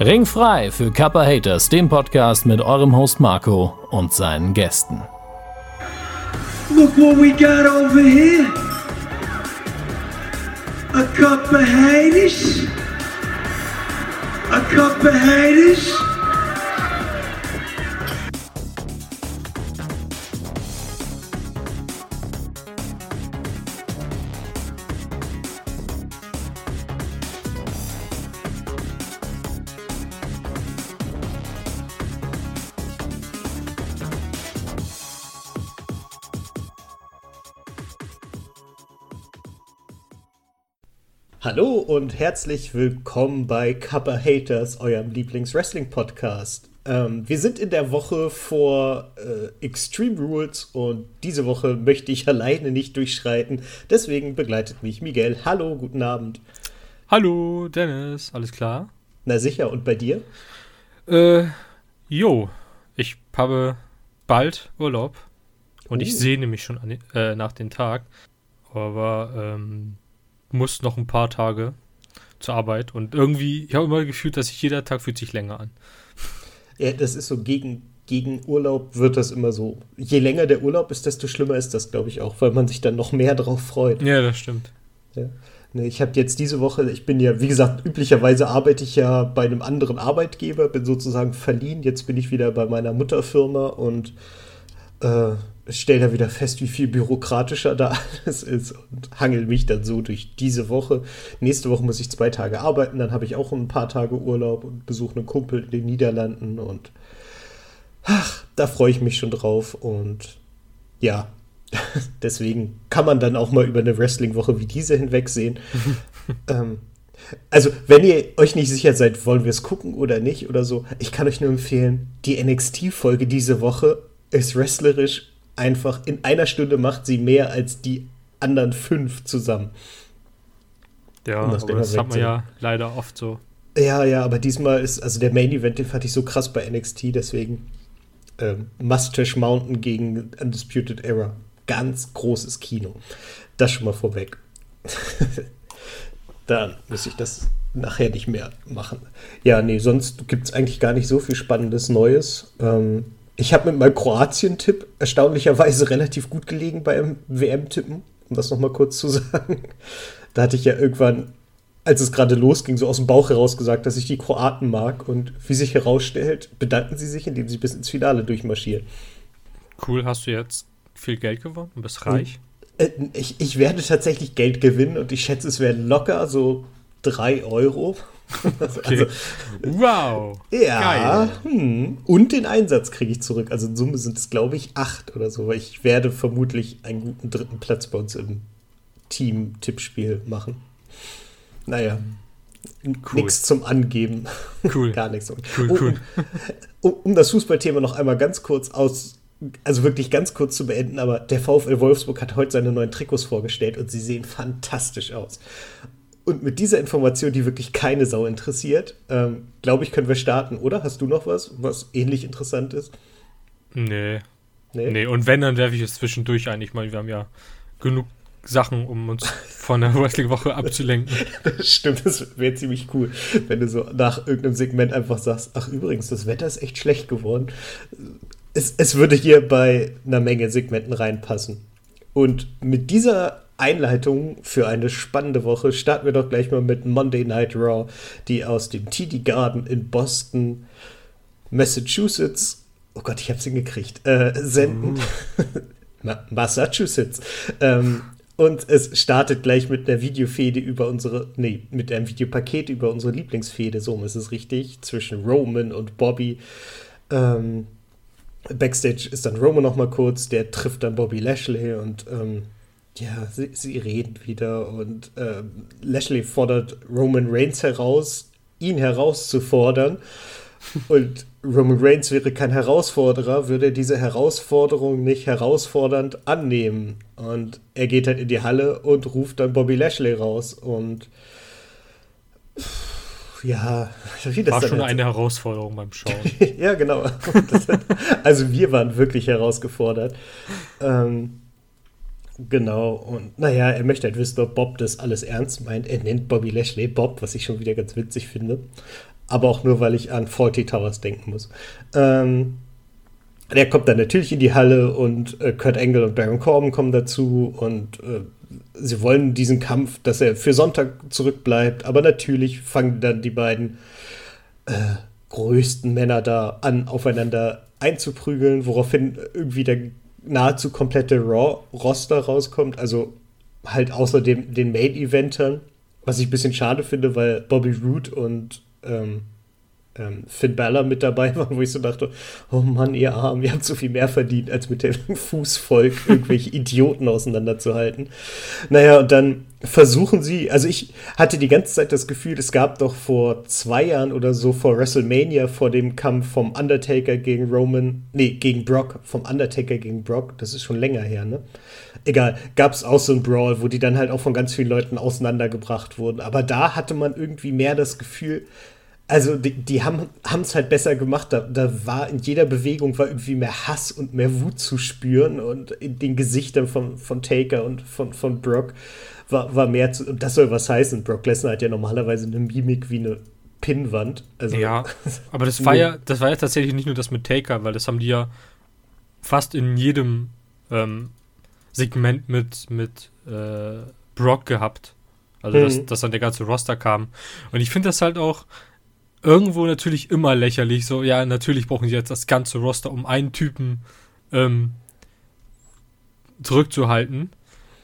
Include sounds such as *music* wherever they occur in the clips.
Ringfrei für Kappa Haters, dem Podcast mit eurem Host Marco und seinen Gästen. Look what we got over here. A cup of haters. A cup of haters. Hallo und herzlich willkommen bei Kappa Haters, eurem Lieblings-Wrestling-Podcast. Ähm, wir sind in der Woche vor äh, Extreme Rules und diese Woche möchte ich *laughs* alleine nicht durchschreiten. Deswegen begleitet mich Miguel. Hallo, guten Abend. Hallo, Dennis, alles klar? Na sicher, und bei dir? Äh, jo, ich habe bald Urlaub und Oh. ich sehne mich schon an, äh, nach dem Tag, aber ähm, muss noch ein paar Tage zur Arbeit und irgendwie, ich habe immer gefühlt, dass sich jeder Tag fühlt sich länger an. Ja, das ist so gegen, gegen Urlaub wird das immer so. Je länger der Urlaub ist, desto schlimmer ist das, glaube ich, auch, weil man sich dann noch mehr drauf freut. Ja, das stimmt. Ja. Nee, ich habe jetzt diese Woche, ich bin ja, wie gesagt, üblicherweise arbeite ich ja bei einem anderen Arbeitgeber, bin sozusagen verliehen. Jetzt bin ich wieder bei meiner Mutterfirma und äh, stelle da wieder fest, wie viel bürokratischer da *laughs* alles ist und hangel mich dann so durch diese Woche. Nächste Woche muss ich zwei Tage arbeiten, dann habe ich auch ein paar Tage Urlaub und besuche einen Kumpel in den Niederlanden und ach, da freue ich mich schon drauf und ja, *laughs* deswegen kann man dann auch mal über eine Wrestling-Woche wie diese hinwegsehen. *laughs* ähm, also, wenn ihr euch nicht sicher seid, wollen wir es gucken oder nicht oder so, ich kann euch nur empfehlen, die NXT-Folge diese Woche ist wrestlerisch einfach in einer Stunde macht sie mehr als die anderen fünf zusammen. Ja, das das hat man ja leider oft so. Ja, ja, aber diesmal ist, also der Main Event, den fand ich so krass bei NXT, deswegen ähm, Mustache Mountain gegen Undisputed Era. Ganz großes Kino. Das schon mal vorweg. *laughs* Dann muss ich das nachher nicht mehr machen. Ja, nee, sonst gibt es eigentlich gar nicht so viel Spannendes Neues. Ähm, ich habe mit meinem Kroatien-Tipp erstaunlicherweise relativ gut gelegen beim WM-Tippen, um das nochmal kurz zu *laughs* sagen. Da hatte ich ja irgendwann, als es gerade losging, so aus dem Bauch heraus gesagt, dass ich die Kroaten mag. Und wie sich herausstellt, bedanken sie sich, indem sie bis ins Finale durchmarschieren. Cool, hast du jetzt viel Geld gewonnen und bist reich? Äh, Ich, ich werde tatsächlich Geld gewinnen und ich schätze, es werden locker so 3 Euro. *laughs* Okay. wow. Ja, hm. und den Einsatz kriege ich zurück. Also in Summe sind es, glaube ich, acht oder so. Weil ich werde vermutlich einen guten dritten Platz bei uns im Team-Tippspiel machen. Naja, Cool. nichts zum Angeben. Cool. *laughs* Gar nichts. Cool, cool. *laughs* Um, um das Fußballthema noch einmal ganz kurz aus, also wirklich ganz kurz zu beenden, aber der VfL Wolfsburg hat heute seine neuen Trikots vorgestellt und sie sehen fantastisch aus. Und mit dieser Information, die wirklich keine Sau interessiert, ähm, glaube ich, können wir starten, oder? Hast du noch was, was ähnlich interessant ist? Nee. Nee, und wenn, dann werfe ich es zwischendurch ein. Ich meine, wir haben ja genug Sachen, um uns von der *laughs* Wrestling-Woche abzulenken. *laughs* Das stimmt, das wäre ziemlich cool, wenn du so nach irgendeinem Segment einfach sagst, ach übrigens, das Wetter ist echt schlecht geworden. Es, es würde hier bei einer Menge Segmenten reinpassen. Und mit dieser Einleitung für eine spannende Woche starten wir doch gleich mal mit Monday Night Raw, die aus dem TD Garden in Boston, Massachusetts, oh Gott, ich hab's hingekriegt, äh, senden. *laughs* Ma Massachusetts. Ähm, und es startet gleich mit einer Videofehde über unsere, nee, mit einem Videopaket über unsere Lieblingsfehde, so ist es richtig, zwischen Roman und Bobby. Ähm, Backstage ist dann Roman noch mal kurz, der trifft dann Bobby Lashley und ähm, ja, sie, sie reden wieder und ähm, Lashley fordert Roman Reigns heraus, ihn herauszufordern. *laughs* Und Roman Reigns wäre kein Herausforderer, würde er diese Herausforderung nicht herausfordernd annehmen. Und er geht halt in die Halle und ruft dann Bobby Lashley raus. Und ja, *laughs* wie das War schon halt- eine Herausforderung beim Schauen. *laughs* ja, genau. Also wir waren wirklich herausgefordert. Ähm, genau. Und naja, er möchte halt wissen, ob Bob das alles ernst meint. Er nennt Bobby Lashley Bob, was ich schon wieder ganz witzig finde. aber auch nur, weil ich an Faulty Towers denken muss. Ähm, der kommt dann natürlich in die Halle und äh, Kurt Angle und Baron Corbin kommen dazu und äh, sie wollen diesen Kampf, dass er für Sonntag zurückbleibt, aber natürlich fangen dann die beiden äh, größten Männer da an, aufeinander einzuprügeln, woraufhin irgendwie der nahezu komplette Raw-Roster rauskommt, also halt außer dem, den Main-Eventern, was ich ein bisschen schade finde, weil Bobby Roode und ähm, ähm, Finn Balor mit dabei waren, *laughs* wo ich so dachte, oh Mann, ihr Arm, ihr habt so viel mehr verdient, als mit dem *laughs* Fußvolk irgendwelche Idioten auseinanderzuhalten. Naja, und dann versuchen sie, also ich hatte die ganze Zeit das Gefühl, es gab doch vor zwei Jahren oder so vor WrestleMania, vor dem Kampf vom Undertaker gegen Roman, nee, gegen Brock, vom Undertaker gegen Brock, das ist schon länger her, ne? Egal, gab es auch so ein Brawl, wo die dann halt auch von ganz vielen Leuten auseinandergebracht wurden. Aber da hatte man irgendwie mehr das Gefühl, also die, die haben es halt besser gemacht. Da, da war in jeder Bewegung war irgendwie mehr Hass und mehr Wut zu spüren und in den Gesichtern von, von Taker und von, von Brock war, war mehr zu. Und das soll was heißen. Brock Lesnar hat ja normalerweise eine Mimik wie eine Pinnwand. Also, ja, *laughs* aber das war ja, das war ja tatsächlich nicht nur das mit Taker, weil das haben die ja fast in jedem ähm, Segment mit, mit äh, Brock gehabt. Also, mhm. dass, dass dann der ganze Roster kam. Und ich finde das halt auch, irgendwo natürlich immer lächerlich. So, ja, natürlich brauchen sie jetzt das ganze Roster, um einen Typen ähm, zurückzuhalten,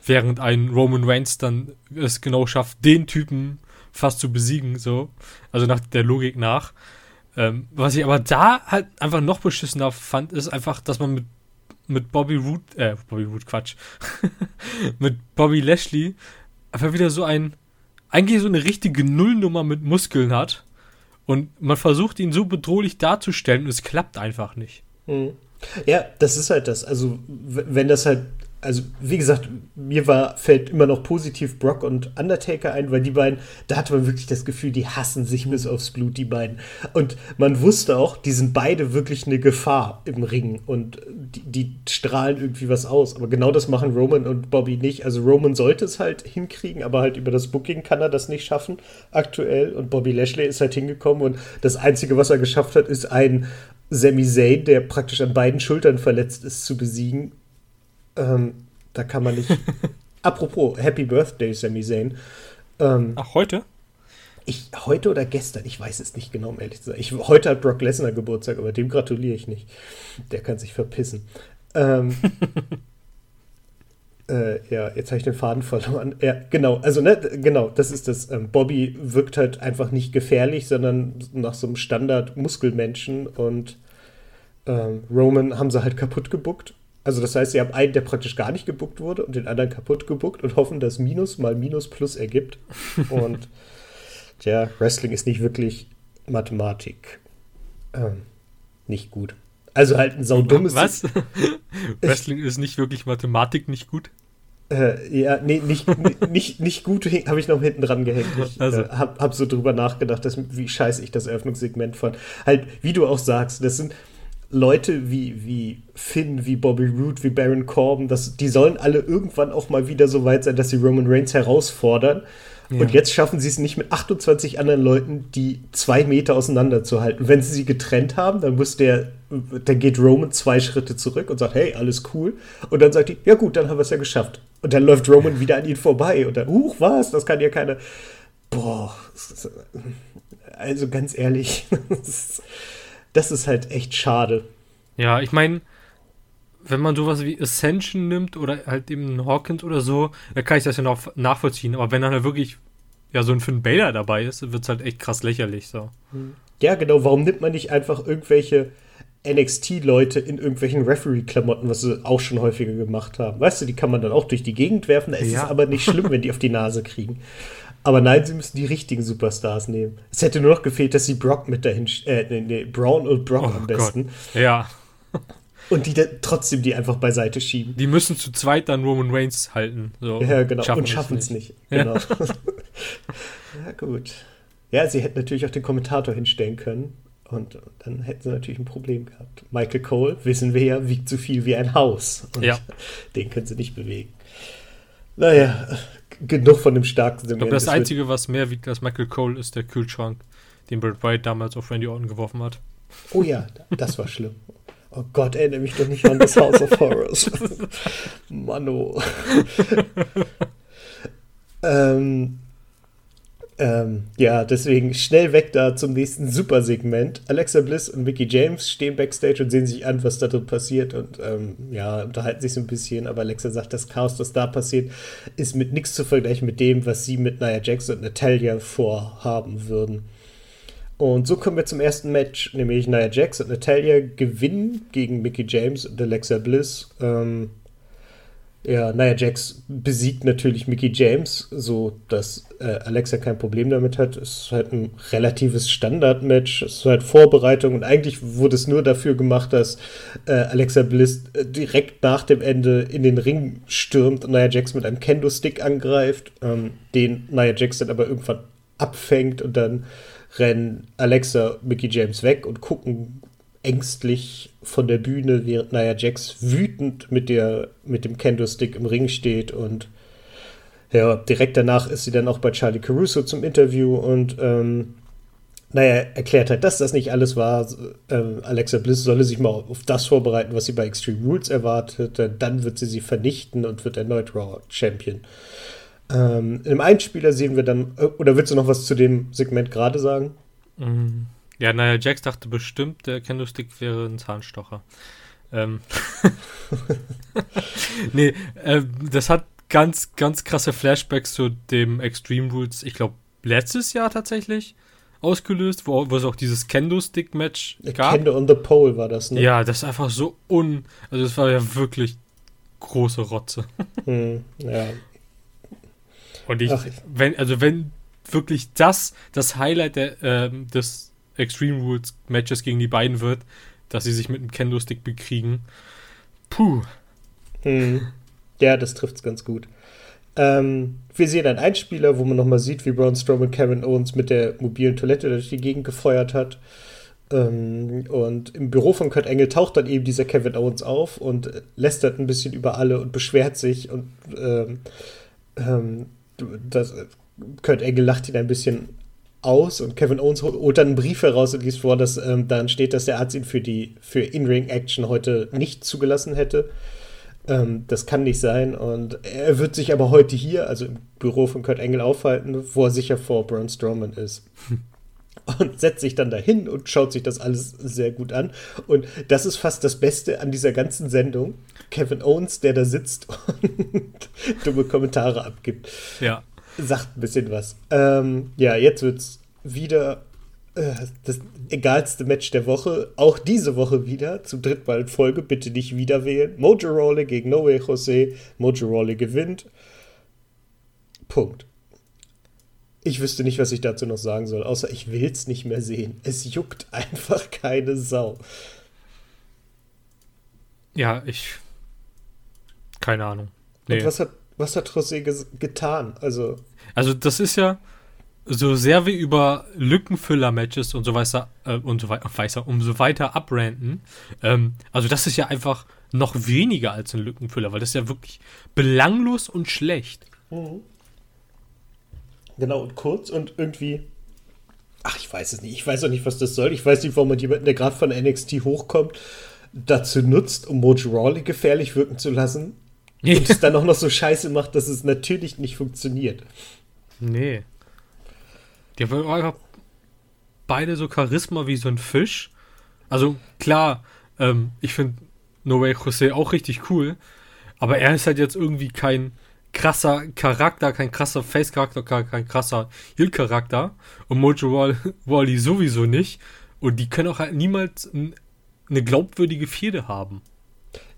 während ein Roman Reigns dann es genau schafft, den Typen fast zu besiegen, so. Also nach der Logik nach. Ähm, was ich aber da halt einfach noch beschissener fand, ist einfach, dass man mit, mit Bobby Root, äh, Bobby Root, Quatsch, *laughs* mit Bobby Lashley einfach wieder so ein, eigentlich so eine richtige Nullnummer mit Muskeln hat und man versucht ihn so bedrohlich darzustellen und es klappt einfach nicht. Hm. Ja, das ist halt das. Also, wenn das halt also wie gesagt, mir war, fällt immer noch positiv Brock und Undertaker ein, weil die beiden, da hatte man wirklich das Gefühl, die hassen sich bis aufs Blut, die beiden. Und man wusste auch, die sind beide wirklich eine Gefahr im Ring und die, die strahlen irgendwie was aus. Aber genau das machen Roman und Bobby nicht. Also Roman sollte es halt hinkriegen, aber halt über das Booking kann er das nicht schaffen aktuell. Und Bobby Lashley ist halt hingekommen und das Einzige, was er geschafft hat, ist ein Sami Zayn, der praktisch an beiden Schultern verletzt ist, zu besiegen ähm, da kann man nicht. *laughs* Apropos, Happy Birthday, Sami Zayn. Ähm, Ach, heute? Ich, heute oder gestern, ich weiß es nicht genau, um ehrlich zu sein. Ich, heute hat Brock Lesnar Geburtstag, aber dem gratuliere ich nicht. Der kann sich verpissen. Ähm, *laughs* äh, ja, jetzt habe ich den Faden verloren. Ja, genau, also ne, genau, das ist das. Ähm, Bobby wirkt halt einfach nicht gefährlich, sondern nach so einem Standard-Muskelmenschen und ähm, Roman haben sie halt kaputt gebuckt also das heißt, sie haben einen, der praktisch gar nicht gebuckt wurde und den anderen kaputt gebuckt und hoffen, dass Minus mal Minus Plus ergibt. *laughs* und ja, Wrestling ist nicht wirklich Mathematik. Ähm, nicht gut. Also halt ein saudummes. Was? *laughs* Wrestling ist nicht wirklich Mathematik nicht gut? Äh, ja, nee, nicht, *laughs* nicht, nicht gut habe ich noch hinten dran gehängt. Ich also. äh, habe hab so drüber nachgedacht, dass, wie scheiße ich das Eröffnungssegment fand. Halt, wie du auch sagst, das sind Leute wie, wie Finn, wie Bobby Roode, wie Baron Corbin, das, die sollen alle irgendwann auch mal wieder so weit sein, dass sie Roman Reigns herausfordern. Ja. Und jetzt schaffen sie es nicht mit 28 anderen Leuten, die zwei Meter auseinanderzuhalten. Wenn sie sie getrennt haben, dann muss der, dann geht Roman zwei Schritte zurück und sagt, hey, alles cool. Und dann sagt die, ja gut, dann haben wir es ja geschafft. Und dann läuft Roman wieder an ihn vorbei. Und dann, huch, was? Das kann ja keiner. Boah, also ganz ehrlich, *laughs* das ist, halt echt schade. Ja, ich meine, wenn man sowas wie Ascension nimmt oder halt eben Hawkins oder so, da kann ich das ja noch nachvollziehen. Aber wenn dann halt wirklich ja so ein Finn Baylor dabei ist, wird es halt echt krass lächerlich so. Ja, genau. Warum nimmt man nicht einfach irgendwelche NXT-Leute in irgendwelchen Referee-Klamotten, was sie auch schon häufiger gemacht haben? Weißt du, die kann man dann auch durch die Gegend werfen. Da ist ja. es aber nicht schlimm, wenn die *laughs* auf die Nase kriegen. Aber nein, sie müssen die richtigen Superstars nehmen. Es hätte nur noch gefehlt, dass sie Brock mit dahin, äh, nee, nee, Braun und Brock oh am besten. Gott. Ja. Und die trotzdem die einfach beiseite schieben. Die müssen zu zweit dann Roman Reigns halten. So. Ja, genau. Schaffen und schaffen es nicht. nicht. Genau. *laughs* *laughs* ja, gut. Ja, sie hätten natürlich auch den Kommentator hinstellen können. Und dann hätten sie natürlich ein Problem gehabt. Michael Cole, wissen wir ja, wiegt so viel wie ein Haus. Und ja. *laughs* den können sie nicht bewegen. Naja, genug von dem starken. Ich glaube, das, Einzige, was mehr wiegt als Michael Cole, ist der Kühlschrank, den Bret Wyatt damals auf Randy Orton geworfen hat. Oh ja, das war schlimm. Oh Gott, erinnere mich doch nicht an das House of Horrors. *laughs* Mano. *laughs* ähm, ähm, ja, deswegen schnell weg da zum nächsten Supersegment. Alexa Bliss und Mickey James stehen backstage und sehen sich an, was da drin passiert und ähm, ja, unterhalten sich so ein bisschen. Aber Alexa sagt, das Chaos, das da passiert, ist mit nichts zu vergleichen mit dem, was sie mit Nia Jax und Natalia vorhaben würden. Und so kommen wir zum ersten Match, nämlich Nia Jax und Natalia gewinnen gegen Mickey James und Alexa Bliss. Ähm, ja, Nia Jax besiegt natürlich Mickey James, so dass äh, Alexa kein Problem damit hat. Es ist halt ein relatives Standardmatch, es ist halt Vorbereitung und eigentlich wurde es nur dafür gemacht, dass äh, Alexa Bliss äh, direkt nach dem Ende in den Ring stürmt und Nia Jax mit einem Kendo-Stick angreift, ähm, den Nia Jax dann aber irgendwann abfängt und dann rennen Alexa, Mickey James weg und gucken ängstlich von der Bühne, während Nia Jax wütend mit, der, mit dem Kendo-Stick im Ring steht und ja, direkt danach ist sie dann auch bei Charlie Caruso zum Interview und ähm, naja, erklärt halt, dass das nicht alles war. Ähm, Alexa Bliss solle sich mal auf das vorbereiten, was sie bei Extreme Rules erwartet. Dann wird sie sie vernichten und wird erneut Raw Champion. Ähm, Im Einspieler sehen wir dann, äh, oder willst du noch was zu dem Segment gerade sagen? Mhm. Ja, naja, Jax dachte bestimmt, der Kendo-Stick wäre ein Zahnstocher. Ähm. *laughs* nee, äh, das hat ganz, ganz krasse Flashbacks zu dem Extreme Rules, ich glaube, letztes Jahr tatsächlich ausgelöst, wo, wo es auch dieses Kendo-Stick-Match gab. Kendo on the Pole war das, ne? Ja, das ist einfach so un... Also das war ja wirklich große Rotze. *laughs* Hm, ja. Und ich, Ach. wenn, also wenn wirklich das das Highlight der, äh, des Extreme Rules Matches gegen die beiden wird, dass sie sich mit einem Kendo-Stick bekriegen. Puh. Hm. Ja, das trifft's ganz gut. Ähm, wir sehen einen Einspieler, wo man nochmal sieht, wie Braun Strowman Kevin Owens mit der mobilen Toilette durch die Gegend gefeuert hat. Ähm, und im Büro von Kurt Engel taucht dann eben dieser Kevin Owens auf und lästert ein bisschen über alle und beschwert sich und ähm, ähm das, Kurt Engel lacht ihn ein bisschen aus und Kevin Owens holt dann einen Brief heraus und liest vor, dass ähm, darin steht, dass der Arzt ihn für die für In-Ring-Action heute nicht zugelassen hätte. Ähm, das kann nicht sein und er wird sich aber heute hier, also im Büro von Kurt Engel, aufhalten, wo er sicher vor Braun Strowman ist. und setzt sich dann dahin und schaut sich das alles sehr gut an. Und das ist fast das Beste an dieser ganzen Sendung. Kevin Owens, der da sitzt *laughs* und dumme Kommentare abgibt. Ja sagt ein bisschen was. Ähm, ja, jetzt wird es wieder äh, das egalste Match der Woche. Auch diese Woche wieder, zum dritten Mal in Folge. Bitte nicht wieder wählen. Mojo Rawley gegen No Way Jose. Mojo Rawley gewinnt. Punkt. Ich wüsste nicht, was ich dazu noch sagen soll, außer ich will es nicht mehr sehen. Es juckt *laughs* einfach keine Sau. Ja, ich. Keine Ahnung. Nee. Und was hat was hat José getan? Also, also das ist ja so sehr wir über Lückenfüller-Matches und so weiter äh, und so weiter, umso weiter abranten. Ähm, also das ist ja einfach noch weniger als ein Lückenfüller, weil das ist ja wirklich belanglos und schlecht. Mhm. Genau, und kurz und irgendwie. Ach, ich weiß es nicht. Ich weiß auch nicht, was das soll. Ich weiß nicht, warum man jemanden, der gerade von NXT hochkommt, dazu nutzt, um Mojo Rawley gefährlich wirken zu lassen und es dann auch noch so scheiße macht, dass es natürlich nicht funktioniert. Nee. Die haben einfach beide so Charisma wie so ein Fisch. Also klar, ähm, ich finde No Way Jose auch richtig cool, aber er ist halt jetzt irgendwie kein krasser Charakter, kein krasser Face-Charakter, kein krasser Heel-Charakter und Mojo Wally *laughs* sowieso nicht und die können auch halt niemals eine glaubwürdige Fehde haben.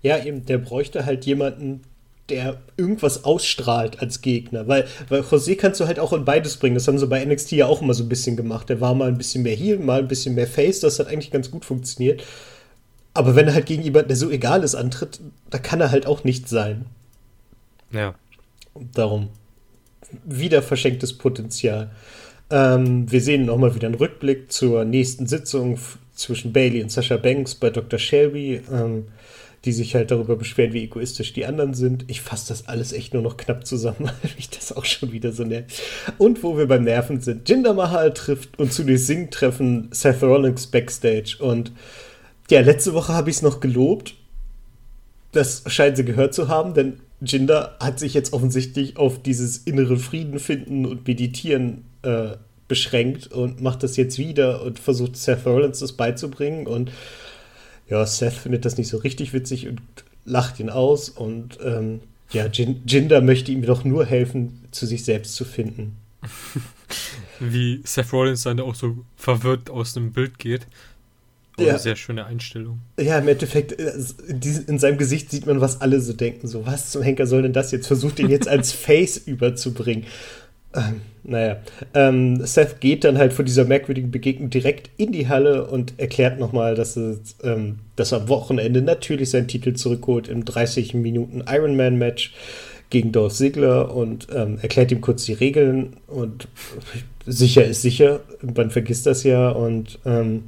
Ja, eben, der bräuchte halt jemanden, der irgendwas ausstrahlt als Gegner. Weil, weil José kannst du halt auch in beides bringen. Das haben sie bei NXT ja auch immer so ein bisschen gemacht. Der war mal ein bisschen mehr Heel, mal ein bisschen mehr Face. Das hat eigentlich ganz gut funktioniert. Aber wenn er halt gegen jemanden, der so egal ist, antritt, da kann er halt auch nicht sein. Ja. Darum. Wieder verschenktes Potenzial. Ähm, wir sehen nochmal wieder einen Rückblick zur nächsten Sitzung zwischen Bailey und Sasha Banks bei Dr. Shelby. Ähm, die sich halt darüber beschweren, wie egoistisch die anderen sind. Ich fasse das alles echt nur noch knapp zusammen, *laughs* weil mich das auch schon wieder so nervt. Und wo wir beim Nerven sind, Jinder Mahal trifft und zu den Sing treffen Seth Rollins backstage. Und ja, letzte Woche habe ich es noch gelobt. Das scheinen sie gehört zu haben, denn Jinder hat sich jetzt offensichtlich auf dieses innere Frieden finden und meditieren äh, beschränkt und macht das jetzt wieder und versucht Seth Rollins das beizubringen und ja, Seth findet das nicht so richtig witzig und lacht ihn aus und ähm, ja, Jinder möchte ihm doch nur helfen, zu sich selbst zu finden. *laughs* Wie Seth Rollins dann auch so verwirrt aus dem Bild geht. Oh, ja. Eine sehr schöne Einstellung. Ja, im Endeffekt, äh, in seinem Gesicht sieht man, was alle so denken. So, was zum Henker soll denn das jetzt? Versucht ihn jetzt als *laughs* Face überzubringen. Ähm, naja, ähm, Seth geht dann halt von dieser merkwürdigen Begegnung direkt in die Halle und erklärt nochmal, dass, ähm, dass er am Wochenende natürlich seinen Titel zurückholt im 30 Minuten Ironman-Match gegen Dolph Ziggler und ähm, erklärt ihm kurz die Regeln und sicher ist sicher, man vergisst das ja und ähm,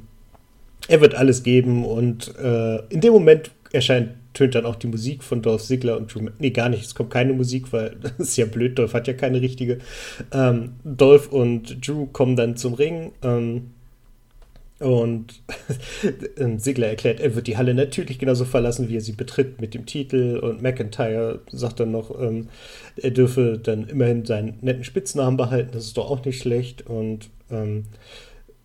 er wird alles geben und äh, in dem Moment erscheint tönt dann auch die Musik von Dolph Ziggler und Drew. Nee, gar nicht. Es kommt keine Musik, weil *laughs* das ist ja blöd. Dolph hat ja keine richtige. Ähm, Dolph und Drew kommen dann zum Ring. Ähm, und *laughs* Sigler erklärt, er wird die Halle natürlich genauso verlassen, wie er sie betritt mit dem Titel. Und McIntyre sagt dann noch, ähm, er dürfe dann immerhin seinen netten Spitznamen behalten. Das ist doch auch nicht schlecht. Und ähm,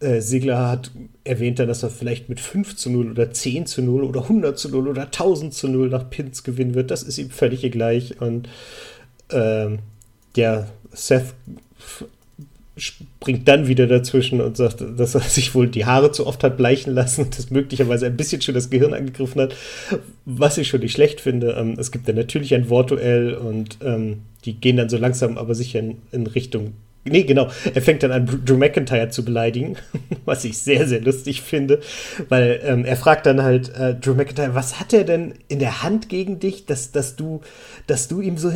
äh, Sigler hat erwähnt dann, dass er vielleicht mit 5 zu 0 oder 10 zu 0 oder 100 zu 0 oder 1000 zu 0 nach Pins gewinnen wird. Das ist ihm völlig gleich. Und ähm, ja, Seth springt dann wieder dazwischen und sagt, dass er sich wohl die Haare zu oft hat bleichen lassen und *laughs* das möglicherweise ein bisschen schon das Gehirn angegriffen hat, was ich schon nicht schlecht finde. Ähm, es gibt dann natürlich ein Wortduell und ähm, die gehen dann so langsam aber sicher in, in Richtung Nee, genau. Er fängt dann an, Drew McIntyre zu beleidigen, *laughs* was ich sehr, sehr lustig finde, weil ähm, er fragt dann halt äh, Drew McIntyre, was hat er denn in der Hand gegen dich, dass, dass, du, dass du ihm so,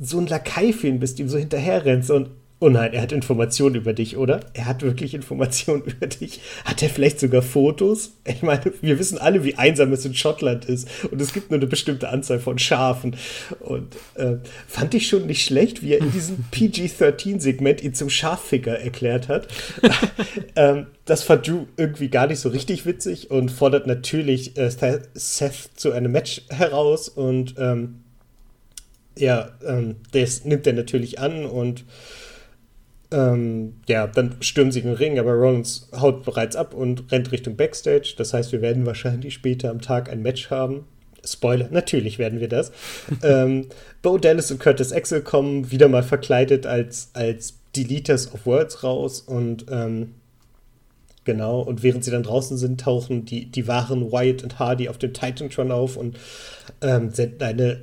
so ein Lakai für ihn bist, ihm so hinterherrennst und Oh nein, er hat Informationen über dich, oder? Er hat wirklich Informationen *laughs* über dich. Hat er vielleicht sogar Fotos? Ich meine, wir wissen alle, wie einsam es in Schottland ist. Und es gibt nur eine bestimmte Anzahl von Schafen. Und äh, fand ich schon nicht schlecht, wie er in diesem *laughs* PG-13-Segment ihn zum Schafficker erklärt hat. *laughs* ähm, das fand Drew irgendwie gar nicht so richtig witzig und fordert natürlich äh, Seth zu einem Match heraus. Und ähm, ja, ähm, das nimmt er natürlich an und ähm, ja, dann stürmen sie den Ring, aber Rollins haut bereits ab und rennt Richtung Backstage. Das heißt, wir werden wahrscheinlich später am Tag ein Match haben. Spoiler, natürlich werden wir das. *laughs* ähm, Bo Dallas und Curtis Axel kommen wieder mal verkleidet als, als Deleters of Words raus und ähm, genau, und während sie dann draußen sind, tauchen die, die wahren Wyatt und Hardy auf dem Titantron auf und ähm, senden eine,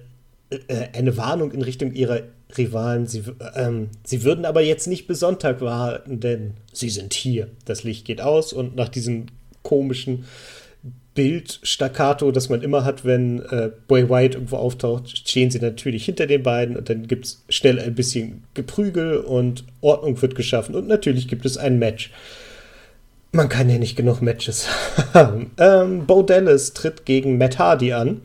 äh, eine Warnung in Richtung ihrer Rivalen. Sie, ähm, sie würden aber jetzt nicht bis Sonntag warten, denn sie sind hier. Das Licht geht aus und nach diesem komischen Bild Staccato, das man immer hat, wenn äh, Boy White irgendwo auftaucht, stehen sie natürlich hinter den beiden und dann gibt es schnell ein bisschen Geprügel und Ordnung wird geschaffen und natürlich gibt es ein Match. Man kann ja nicht genug Matches *laughs* haben. ähm, Bo Dallas tritt gegen Matt Hardy an.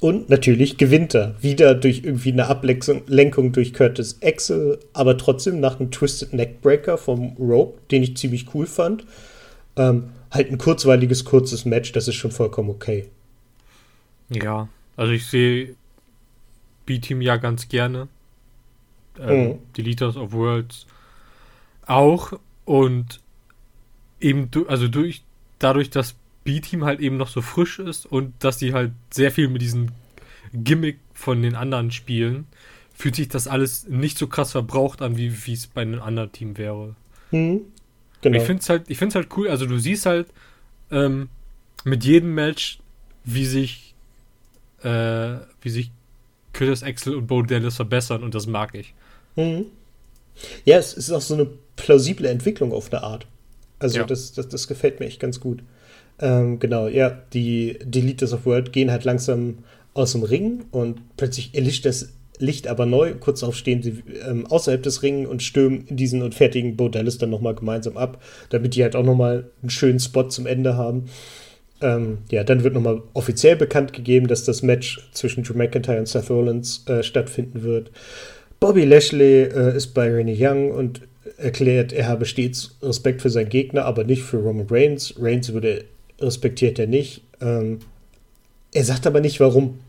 Und natürlich gewinnt er. Wieder durch irgendwie eine Ablenkung durch Curtis Axel, aber trotzdem nach einem Twisted Neckbreaker vom Rope, den ich ziemlich cool fand. Ähm, halt ein kurzweiliges, kurzes Match, das ist schon vollkommen okay. Ja, also ich sehe B-Team ja ganz gerne. Ähm, mhm. Die Leaders of Worlds auch. Und eben, also durch, dadurch, dass B-Team halt eben noch so frisch ist und dass die halt sehr viel mit diesem Gimmick von den anderen spielen, fühlt sich das alles nicht so krass verbraucht an, wie es bei einem anderen Team wäre. Mhm. Genau. Ich finde es halt, halt cool, also du siehst halt ähm, mit jedem Match, wie sich, äh, wie sich Curtis Axel und Bo Dallas verbessern und das mag ich. Mhm. Ja, es ist auch so eine plausible Entwicklung auf eine Art. Also ja. das, das, das gefällt mir echt ganz gut. Ähm, genau, ja, die Deleters of World gehen halt langsam aus dem Ring und plötzlich erlischt das Licht aber neu. Kurz darauf stehen sie ähm, außerhalb des Ringen und stürmen diesen und fertigen Bordellis dann nochmal gemeinsam ab, damit die halt auch nochmal einen schönen Spot zum Ende haben. ähm, ja, dann wird nochmal offiziell bekannt gegeben, dass das Match zwischen Drew McIntyre und Seth Rollins äh, stattfinden wird. Bobby Lashley äh, ist bei Renee Young und erklärt, er habe stets Respekt für seinen Gegner, aber nicht für Roman Reigns. Reigns würde respektiert er nicht. Ähm, er sagt aber nicht, warum.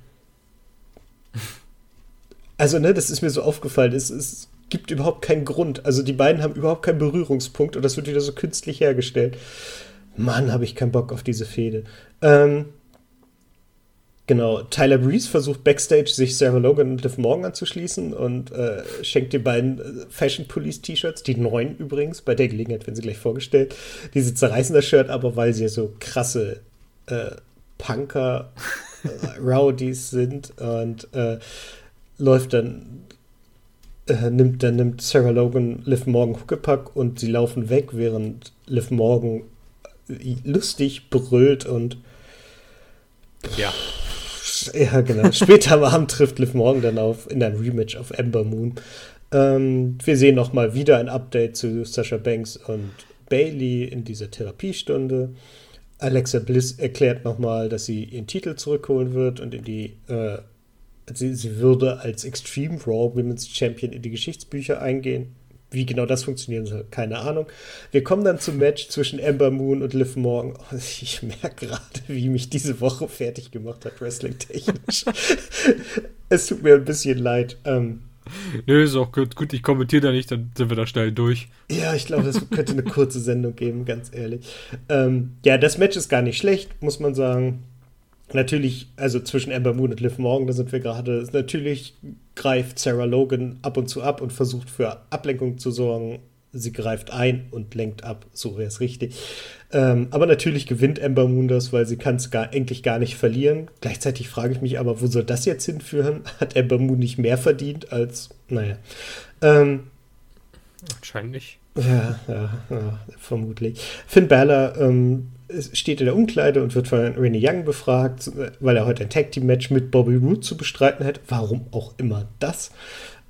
Also, ne, das ist mir so aufgefallen. Es, es gibt überhaupt keinen Grund. Also, die beiden haben überhaupt keinen Berührungspunkt und das wird wieder so künstlich hergestellt. Mann, habe ich keinen Bock auf diese Fehde. Ähm, genau, Tyler Breeze versucht backstage sich Sarah Logan und Liv Morgan anzuschließen und äh, schenkt den beiden äh, Fashion Police T-Shirts, die neuen übrigens, bei der Gelegenheit werden sie gleich vorgestellt. Diese zerreißen das Shirt aber, weil sie so krasse äh, Punker, äh, Rowdies sind und äh, läuft dann äh, nimmt, dann nimmt Sarah Logan Liv Morgan Huckepack und sie laufen weg, während Liv Morgan lustig brüllt und Ja. Ja, genau. Später am Abend trifft Liv Morgan dann auf in einem Rematch auf Ember Moon. Ähm, wir sehen noch mal wieder ein Update zu Sasha Banks und Bailey in dieser Therapiestunde. Alexa Bliss erklärt noch mal, dass sie ihren Titel zurückholen wird und in die äh, sie, sie würde als Extreme Raw Women's Champion in die Geschichtsbücher eingehen. Wie genau das funktionieren soll, keine Ahnung. Wir kommen dann zum Match zwischen Ember Moon und Liv Morgan. Oh, ich merke gerade, wie mich diese Woche fertig gemacht hat, wrestling-technisch. *laughs* es tut mir ein bisschen leid. Ähm, Nö, ist auch gut. Gut, ich kommentiere da nicht, dann sind wir da schnell durch. ja, ich glaube, das könnte eine kurze Sendung geben, ganz ehrlich. Ähm, ja, das Match ist gar nicht schlecht, muss man sagen. Natürlich, also zwischen Ember Moon und Liv Morgan, da sind wir gerade. Natürlich greift Sarah Logan ab und zu ab und versucht für Ablenkung zu sorgen. Sie greift ein und lenkt ab, so wäre es richtig. Ähm, aber natürlich gewinnt Ember Moon das, weil sie kann es gar, eigentlich gar nicht verlieren. Gleichzeitig frage ich mich aber, wo soll das jetzt hinführen? Hat Ember Moon nicht mehr verdient als, naja. Ähm, Anscheinend nicht. ja, ja, ja, vermutlich. Finn Balor ähm, steht in der Umkleide und wird von Renee Young befragt, weil er heute ein Tag Team Match mit Bobby Roode zu bestreiten hat. Warum auch immer das.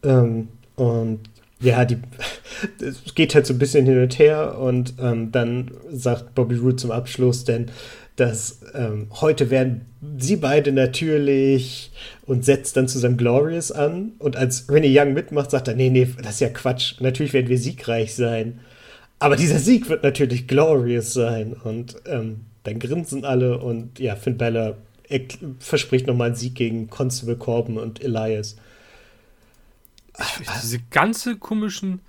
Ähm, und ja, die, *laughs* es geht halt so ein bisschen hin und her und ähm, dann sagt Bobby Roode zum Abschluss, denn dass ähm, heute werden sie beide natürlich und setzt dann zusammen Glorious an. Und als Renee Young mitmacht, sagt er, nee, nee, das ist ja Quatsch. Natürlich werden wir siegreich sein. Aber dieser Sieg wird natürlich glorious sein. Und ähm, dann grinsen alle und ja, Finn Balor er verspricht nochmal einen Sieg gegen Constable Corbin und Elias. Diese ganze komischen.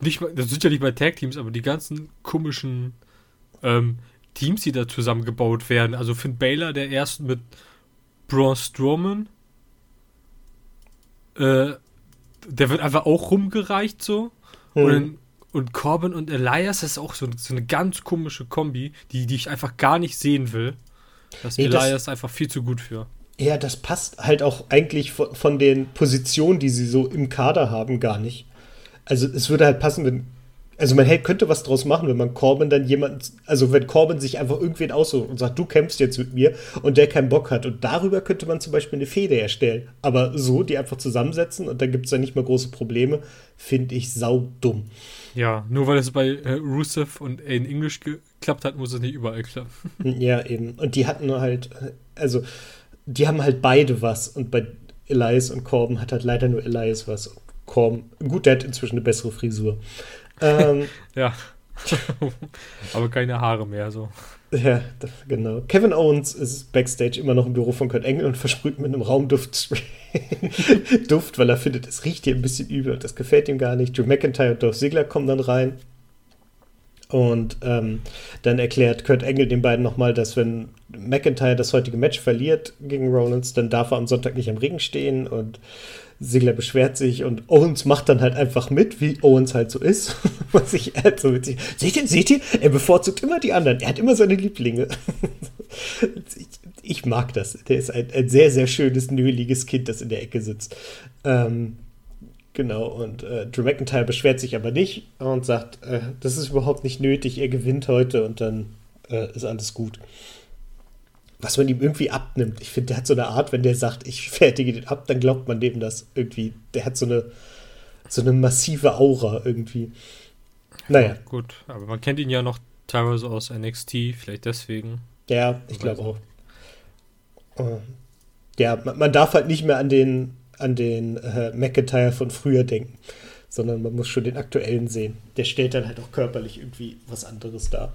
Nicht mal, das sind ja nicht mal Tag-Teams, aber die ganzen komischen ähm, Teams, die da zusammengebaut werden. Also Finn Balor, der erst mit Braun Strowman. Äh, der wird einfach auch rumgereicht so. Hm. Und, und Corbin und Elias, das ist auch so, so eine ganz komische Kombi, die, die ich einfach gar nicht sehen will. Das Nee, das- Elias einfach viel zu gut für. Ja, das passt halt auch eigentlich von, von den Positionen, die sie so im Kader haben, gar nicht. Also es würde halt passen, wenn. Also man hätte, könnte was draus machen, wenn man Corbin dann jemanden, also wenn Corbin sich einfach irgendwen aussucht und sagt, du kämpfst jetzt mit mir und der keinen Bock hat. Und darüber könnte man zum Beispiel eine Fehde erstellen. Aber so, die einfach zusammensetzen und dann gibt es dann nicht mehr große Probleme, finde ich saudumm. Ja, nur weil es bei äh, Rusev und in English geklappt hat, muss es nicht überall klappen. *laughs* Ja, eben. Und die hatten halt, also, die haben halt beide was. Und bei Elias und Corbin hat halt leider nur Elias was. Corbin, gut, der hat inzwischen eine bessere Frisur. Ähm, *laughs* Ja. *laughs* Aber keine Haare mehr, so. ja, das- genau. Kevin Owens ist backstage immer noch im Büro von Kurt Engel und versprüht mit einem Raumduft *laughs* Duft, weil er findet, es riecht hier ein bisschen übel und das gefällt ihm gar nicht. Drew McIntyre und Dolph Ziggler kommen dann rein. Und ähm, dann erklärt Kurt Engel den beiden nochmal, dass wenn McIntyre das heutige Match verliert gegen Rollins, dann darf er am Sonntag nicht am Ring stehen und Ziggler beschwert sich und Owens macht dann halt einfach mit, wie Owens halt so ist. *laughs* Was ich halt so witzig. Seht ihr, seht ihr? Er bevorzugt immer die anderen. Er hat immer seine Lieblinge. *laughs* ich, ich mag das. Der ist ein, ein sehr, sehr schönes, nöliges Kind, das in der Ecke sitzt. Ähm, Genau, und äh, Drew McIntyre beschwert sich aber nicht und sagt, äh, das ist überhaupt nicht nötig, er gewinnt heute und dann äh, ist alles gut. Was man ihm irgendwie abnimmt. Ich finde, der hat so eine Art, wenn der sagt, ich fertige den ab, dann glaubt man dem das irgendwie. Der hat so eine, so eine massive Aura irgendwie. Naja, Gut, aber man kennt ihn ja noch teilweise aus NXT, vielleicht deswegen. Ja, ich glaube auch. Ähm, ja, man, man, darf halt nicht mehr an den, an den äh, McIntyre von früher denken, sondern man muss schon den aktuellen sehen. Der stellt dann halt auch körperlich irgendwie was anderes dar.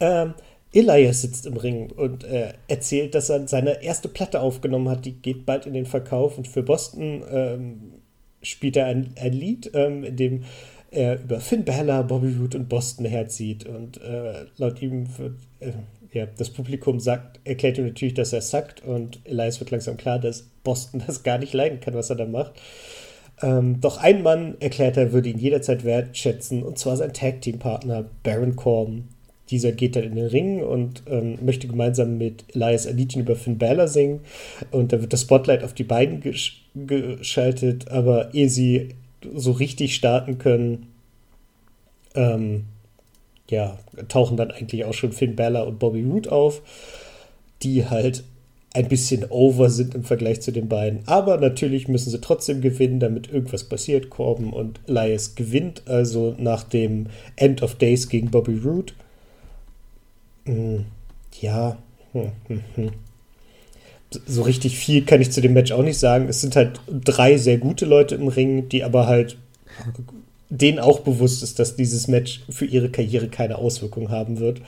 Ähm, Elias sitzt im Ring und äh, erzählt, dass er seine erste Platte aufgenommen hat. Die geht bald in den Verkauf und für Boston ähm, spielt er ein, ein Lied, ähm, in dem er über Finn Balor, Bobby Roode und Boston herzieht. Und äh, laut ihm wird, äh, ja, das Publikum sagt, erklärt ihm natürlich, dass er sackt und Elias wird langsam klar, dass Boston *laughs* das gar nicht leiden kann, was er da macht. Ähm, doch ein Mann erklärt er, würde ihn jederzeit wertschätzen, und zwar sein Tag-Team-Partner Baron Corbin. Dieser geht dann in den Ring und ähm, möchte gemeinsam mit Elias Alidin über Finn Balor singen. Und da wird das Spotlight auf die beiden gesch geschaltet, aber ehe sie so richtig starten können, ähm, ja, tauchen dann eigentlich auch schon Finn Balor und Bobby Roode auf, die halt ein bisschen over sind im Vergleich zu den beiden. Aber natürlich müssen sie trotzdem gewinnen, damit irgendwas passiert. Corbin und Elias gewinnt also nach dem End of Days gegen Bobby Roode. Hm, ja. Hm, hm. So richtig viel kann ich zu dem Match auch nicht sagen. Es sind halt drei sehr gute Leute im Ring, die aber halt denen auch bewusst ist, dass dieses Match für ihre Karriere keine Auswirkung haben wird.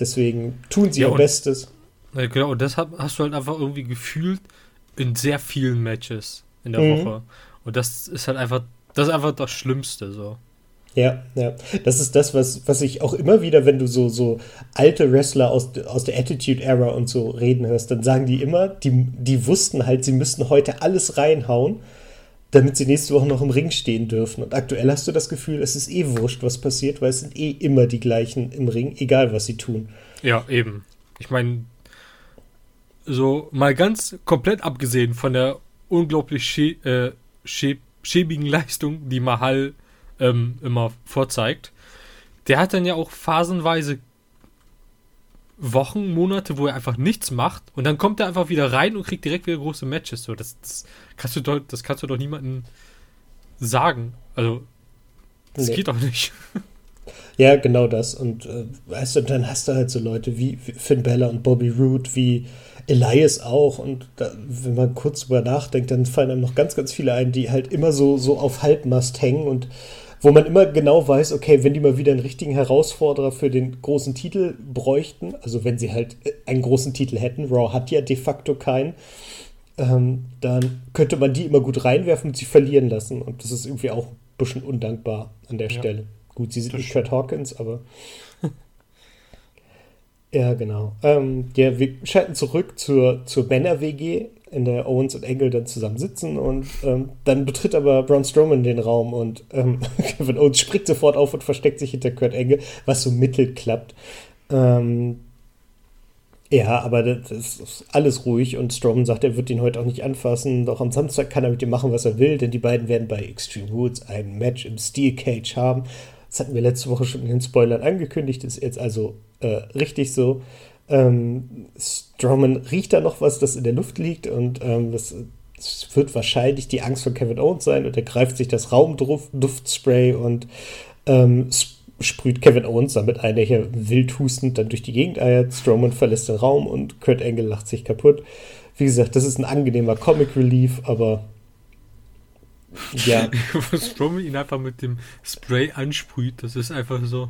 Deswegen tun sie ja, ihr Bestes. Ja, genau, und das hast du halt einfach irgendwie gefühlt in sehr vielen Matches in der mhm. Woche. Und das ist halt einfach, das ist einfach das Schlimmste so. Ja, ja. Das ist das, was, was ich auch immer wieder, wenn du so, so alte Wrestler aus, aus der Attitude Era und so reden hörst, dann sagen die immer, die, die wussten halt, sie müssten heute alles reinhauen, damit sie nächste Woche noch im Ring stehen dürfen. Und aktuell hast du das Gefühl, es ist eh wurscht, was passiert, weil es sind eh immer die gleichen im Ring, egal was sie tun. Ja, eben. Ich meine, so mal ganz komplett abgesehen von der unglaublich schä äh, schä schäbigen Leistung, die Mahal ähm, immer vorzeigt. Der hat dann ja auch phasenweise Wochen, Monate, wo er einfach nichts macht und dann kommt er einfach wieder rein und kriegt direkt wieder große Matches. So, das, das kannst du doch, das kannst du doch niemandem sagen. Also, das nee. geht doch nicht. *laughs* Ja, genau das. Und äh, weißt du, dann hast du halt so Leute wie Finn Bella und Bobby Roode, wie Elias auch. Und da, wenn man kurz drüber nachdenkt, dann fallen einem noch ganz, ganz viele ein, die halt immer so, so auf Halbmast hängen und wo man immer genau weiß, okay, wenn die mal wieder einen richtigen Herausforderer für den großen Titel bräuchten, also wenn sie halt äh, einen großen Titel hätten, Raw hat ja de facto keinen, ähm, dann könnte man die immer gut reinwerfen und sie verlieren lassen. Und das ist irgendwie auch ein bisschen undankbar an der ja. Stelle. Gut, sie sind nicht Kurt Hawkins, aber. *laughs* ja, genau. Ähm, ja, wir schalten zurück zur, zur Männer-WG in der Owens und Engel dann zusammen sitzen und ähm, dann betritt aber Braun Strowman den Raum und ähm, *laughs* Kevin Owens springt sofort auf und versteckt sich hinter Kurt Engel, was so mittel klappt. Ähm, ja, aber das ist alles ruhig und Strowman sagt, er wird ihn heute auch nicht anfassen, doch am Samstag kann er mit ihm machen, was er will, denn die beiden werden bei Extreme Woods ein Match im Steel Cage haben. Das hatten wir letzte Woche schon in den Spoilern angekündigt, ist jetzt also äh, richtig so. Ähm, Strowman riecht da noch was, das in der Luft liegt und ähm, das, das, wird wahrscheinlich die Angst von Kevin Owens sein und er greift sich das Raumduftspray und ähm, sprüht Kevin Owens damit ein, der hier wild hustend dann durch die Gegend eiert. Strowman verlässt den Raum und Kurt Angle lacht sich kaputt. Wie gesagt, das ist ein angenehmer Comic Relief, aber *laughs* ja. Strowman ihn einfach mit dem Spray ansprüht, das ist einfach so.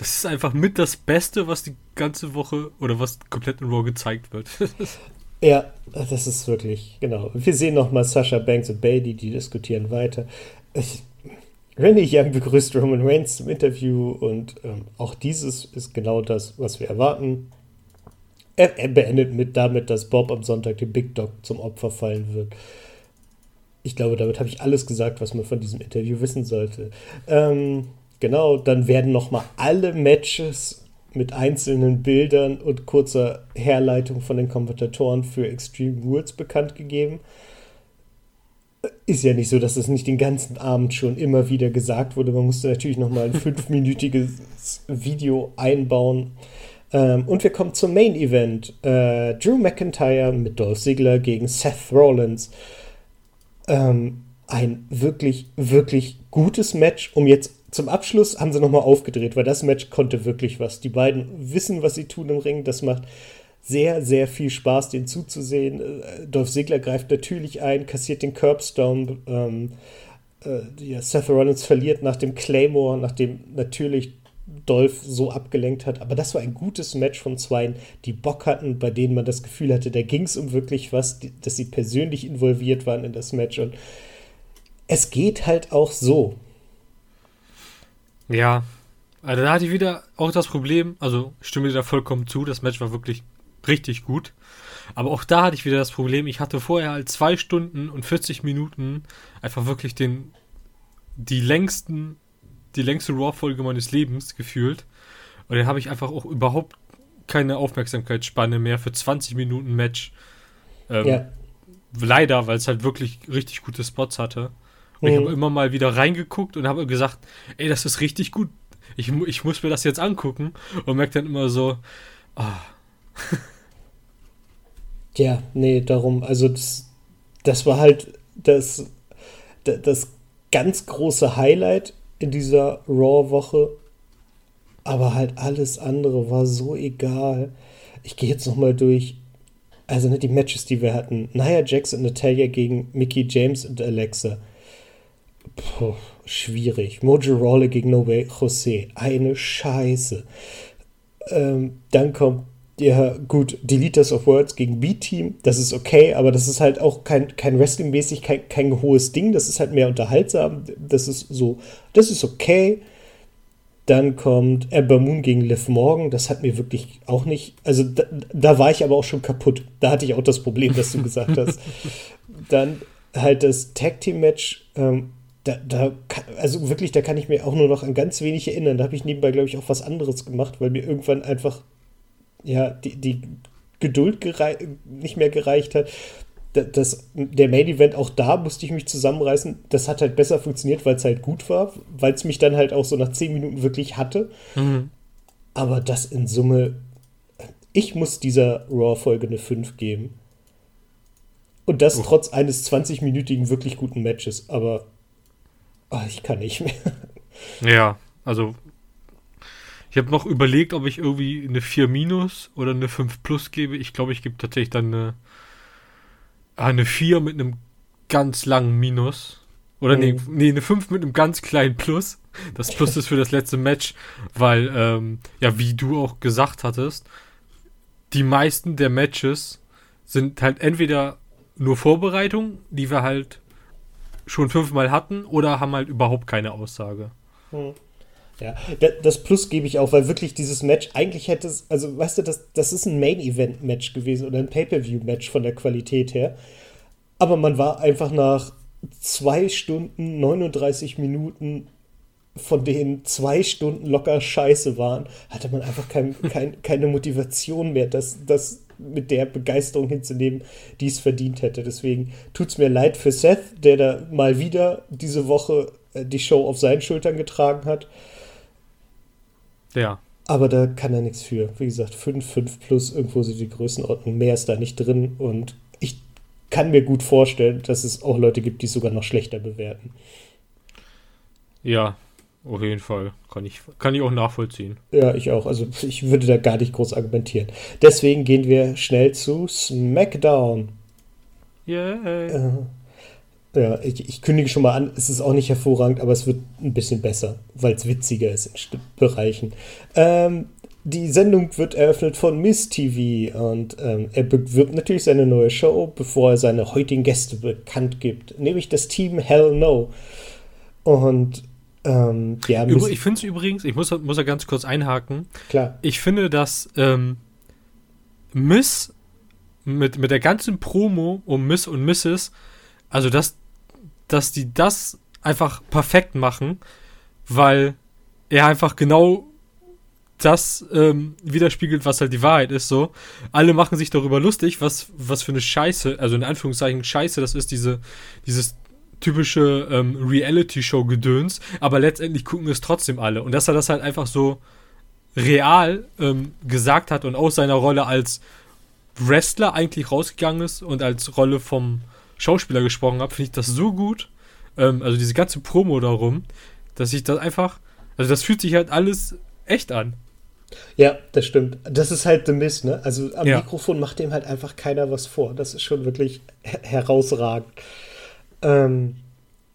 Das ist einfach mit das Beste, was die ganze Woche oder was komplett in Raw gezeigt wird. *laughs* ja, das ist wirklich, genau. Wir sehen nochmal Sasha Banks und Bailey, die diskutieren weiter. Ich, Randy Young begrüßt Roman Reigns zum Interview und ähm, auch dieses ist genau das, was wir erwarten. Er, er, beendet mit damit, dass Bob am Sonntag dem Big Dog zum Opfer fallen wird. Ich glaube, damit habe ich alles gesagt, was man von diesem Interview wissen sollte. Ähm, Genau, dann werden nochmal alle Matches mit einzelnen Bildern und kurzer Herleitung von den Kommentatoren für Extreme Rules bekannt gegeben. Ist ja nicht so, dass es nicht den ganzen Abend schon immer wieder gesagt wurde. Man musste natürlich nochmal ein *laughs* fünfminütiges Video einbauen. Ähm, und wir kommen zum Main Event. Äh, Drew McIntyre mit Dolph Ziggler gegen Seth Rollins. Ähm, ein wirklich, wirklich gutes Match, um jetzt zum Abschluss haben sie nochmal aufgedreht, weil das Match konnte wirklich was. Die beiden wissen, was sie tun im Ring. Das macht sehr, sehr viel Spaß, den zuzusehen. Äh, Dolph Ziggler greift natürlich ein, kassiert den Curbstone. Ähm, äh, ja, Seth Rollins verliert nach dem Claymore, nachdem natürlich Dolph so abgelenkt hat. Aber das war ein gutes Match von Zweien, die Bock hatten, bei denen man das Gefühl hatte, da ging es um wirklich was, die, dass sie persönlich involviert waren in das Match. Und es geht halt auch so. Ja, also da hatte ich wieder auch das Problem, also ich stimme dir da vollkommen zu, das Match war wirklich richtig gut. Aber auch da hatte ich wieder das Problem, ich hatte vorher halt zwei Stunden und 40 Minuten einfach wirklich den, die längsten, die längste Raw-Folge meines Lebens gefühlt. Und dann habe ich einfach auch überhaupt keine Aufmerksamkeitsspanne mehr für 20 Minuten Match. Ähm, ja. Leider, weil es halt wirklich richtig gute Spots hatte. Und mhm. ich habe immer mal wieder reingeguckt und habe gesagt, ey, das ist richtig gut. Ich, ich muss mir das jetzt angucken. Und merke dann immer so, ah. *laughs* ja, nee, darum, also das, das war halt das, das ganz große Highlight in dieser Raw-Woche. Aber halt alles andere war so egal. Ich gehe jetzt nochmal durch. Also ne, die Matches, die wir hatten. Nia Jax und Natalia gegen Mickey James und Alexa. Puh, schwierig. Mojo Rawley gegen No Way Jose. Eine Scheiße. Ähm, dann kommt ja, gut, Deleters of Words gegen B-Team, das ist okay, aber das ist halt auch kein, kein Wrestling-mäßig, kein, kein hohes Ding, das ist halt mehr unterhaltsam, das ist so, das ist okay. Dann kommt Amber Moon gegen Liv Morgan, das hat mir wirklich auch nicht, also da, da war ich aber auch schon kaputt, da hatte ich auch das Problem, das du gesagt hast. *laughs* Dann halt das Tag-Team-Match, ähm, da, da, also wirklich, da kann ich mir auch nur noch an ganz wenig erinnern. Da habe ich nebenbei, glaube ich, auch was anderes gemacht, weil mir irgendwann einfach ja, die, die Geduld nicht mehr gereicht hat. Das, der Main Event, auch da musste ich mich zusammenreißen. Das hat halt besser funktioniert, weil es halt gut war, weil es mich dann halt auch so nach 10 Minuten wirklich hatte. Mhm. Aber das in Summe, ich muss dieser Raw-Folge eine 5 geben. Und das oh. trotz eines 20-minütigen wirklich guten Matches. Aber oh, ich kann nicht mehr. Ja, also ich habe noch überlegt, ob ich irgendwie eine 4 minus oder eine 5 plus gebe. Ich glaube, ich gebe tatsächlich dann eine, eine 4 mit einem ganz langen Minus. Oder mhm. nee, nee, eine 5 mit einem ganz kleinen Plus. Das Plus ist für das letzte Match, weil, ähm, ja, wie du auch gesagt hattest, die meisten der Matches sind halt entweder nur Vorbereitung, die wir halt schon fünfmal hatten, oder haben halt überhaupt keine Aussage. Mhm. Ja, das Plus gebe ich auch, weil wirklich dieses Match, eigentlich hätte es, also weißt du, das, das ist ein Main-Event-Match gewesen oder ein Pay-Per-View-Match von der Qualität her. Aber man war einfach nach zwei Stunden, 39 Minuten, von denen zwei Stunden locker scheiße waren, hatte man einfach kein, kein, keine Motivation mehr, das, das mit der Begeisterung hinzunehmen, die es verdient hätte. Deswegen tut es mir leid für Seth, der da mal wieder diese Woche äh, die Show auf seinen Schultern getragen hat. Ja. Aber da kann er nichts für. Wie gesagt, 5, 5 plus, irgendwo sind die Größenordnung. Mehr ist da nicht drin. Und ich kann mir gut vorstellen, dass es auch Leute gibt, die es sogar noch schlechter bewerten. Ja, auf jeden Fall. Kann ich, kann ich auch nachvollziehen. Ja, ich auch. Also ich würde da gar nicht groß argumentieren. Deswegen gehen wir schnell zu SmackDown. Yeah. Äh, ja, ich, ich, kündige schon mal an, es ist auch nicht hervorragend, aber es wird ein bisschen besser, weil es witziger ist in Bereichen. Ähm, die Sendung wird eröffnet von Miss TV und ähm, er bewirbt natürlich seine neue Show, bevor er seine heutigen Gäste bekannt gibt, nämlich das Team Hell No. Und ähm, ja, ich finde es übrigens, ich muss, muss da ganz kurz einhaken. Klar. Ich finde, dass ähm, Miss mit, mit der ganzen Promo um Miss und Mrs also, dass, dass die das einfach perfekt machen, weil er einfach genau das ähm, widerspiegelt, was halt die Wahrheit ist, so. Alle machen sich darüber lustig, was, was für eine Scheiße, also in Anführungszeichen Scheiße, das ist diese, dieses typische ähm, Reality-Show-Gedöns, aber letztendlich gucken es trotzdem alle. Und dass er das halt einfach so real ähm, gesagt hat und aus seiner Rolle als Wrestler eigentlich rausgegangen ist und als Rolle vom Schauspieler gesprochen habe, finde ich das so gut. Ähm, also diese ganze Promo darum, dass sich das einfach, also das fühlt sich halt alles echt an. Ja, das stimmt. Das ist halt The Mist, ne? Also am Ja. Mikrofon macht dem halt einfach keiner was vor. Das ist schon wirklich her herausragend. Ähm,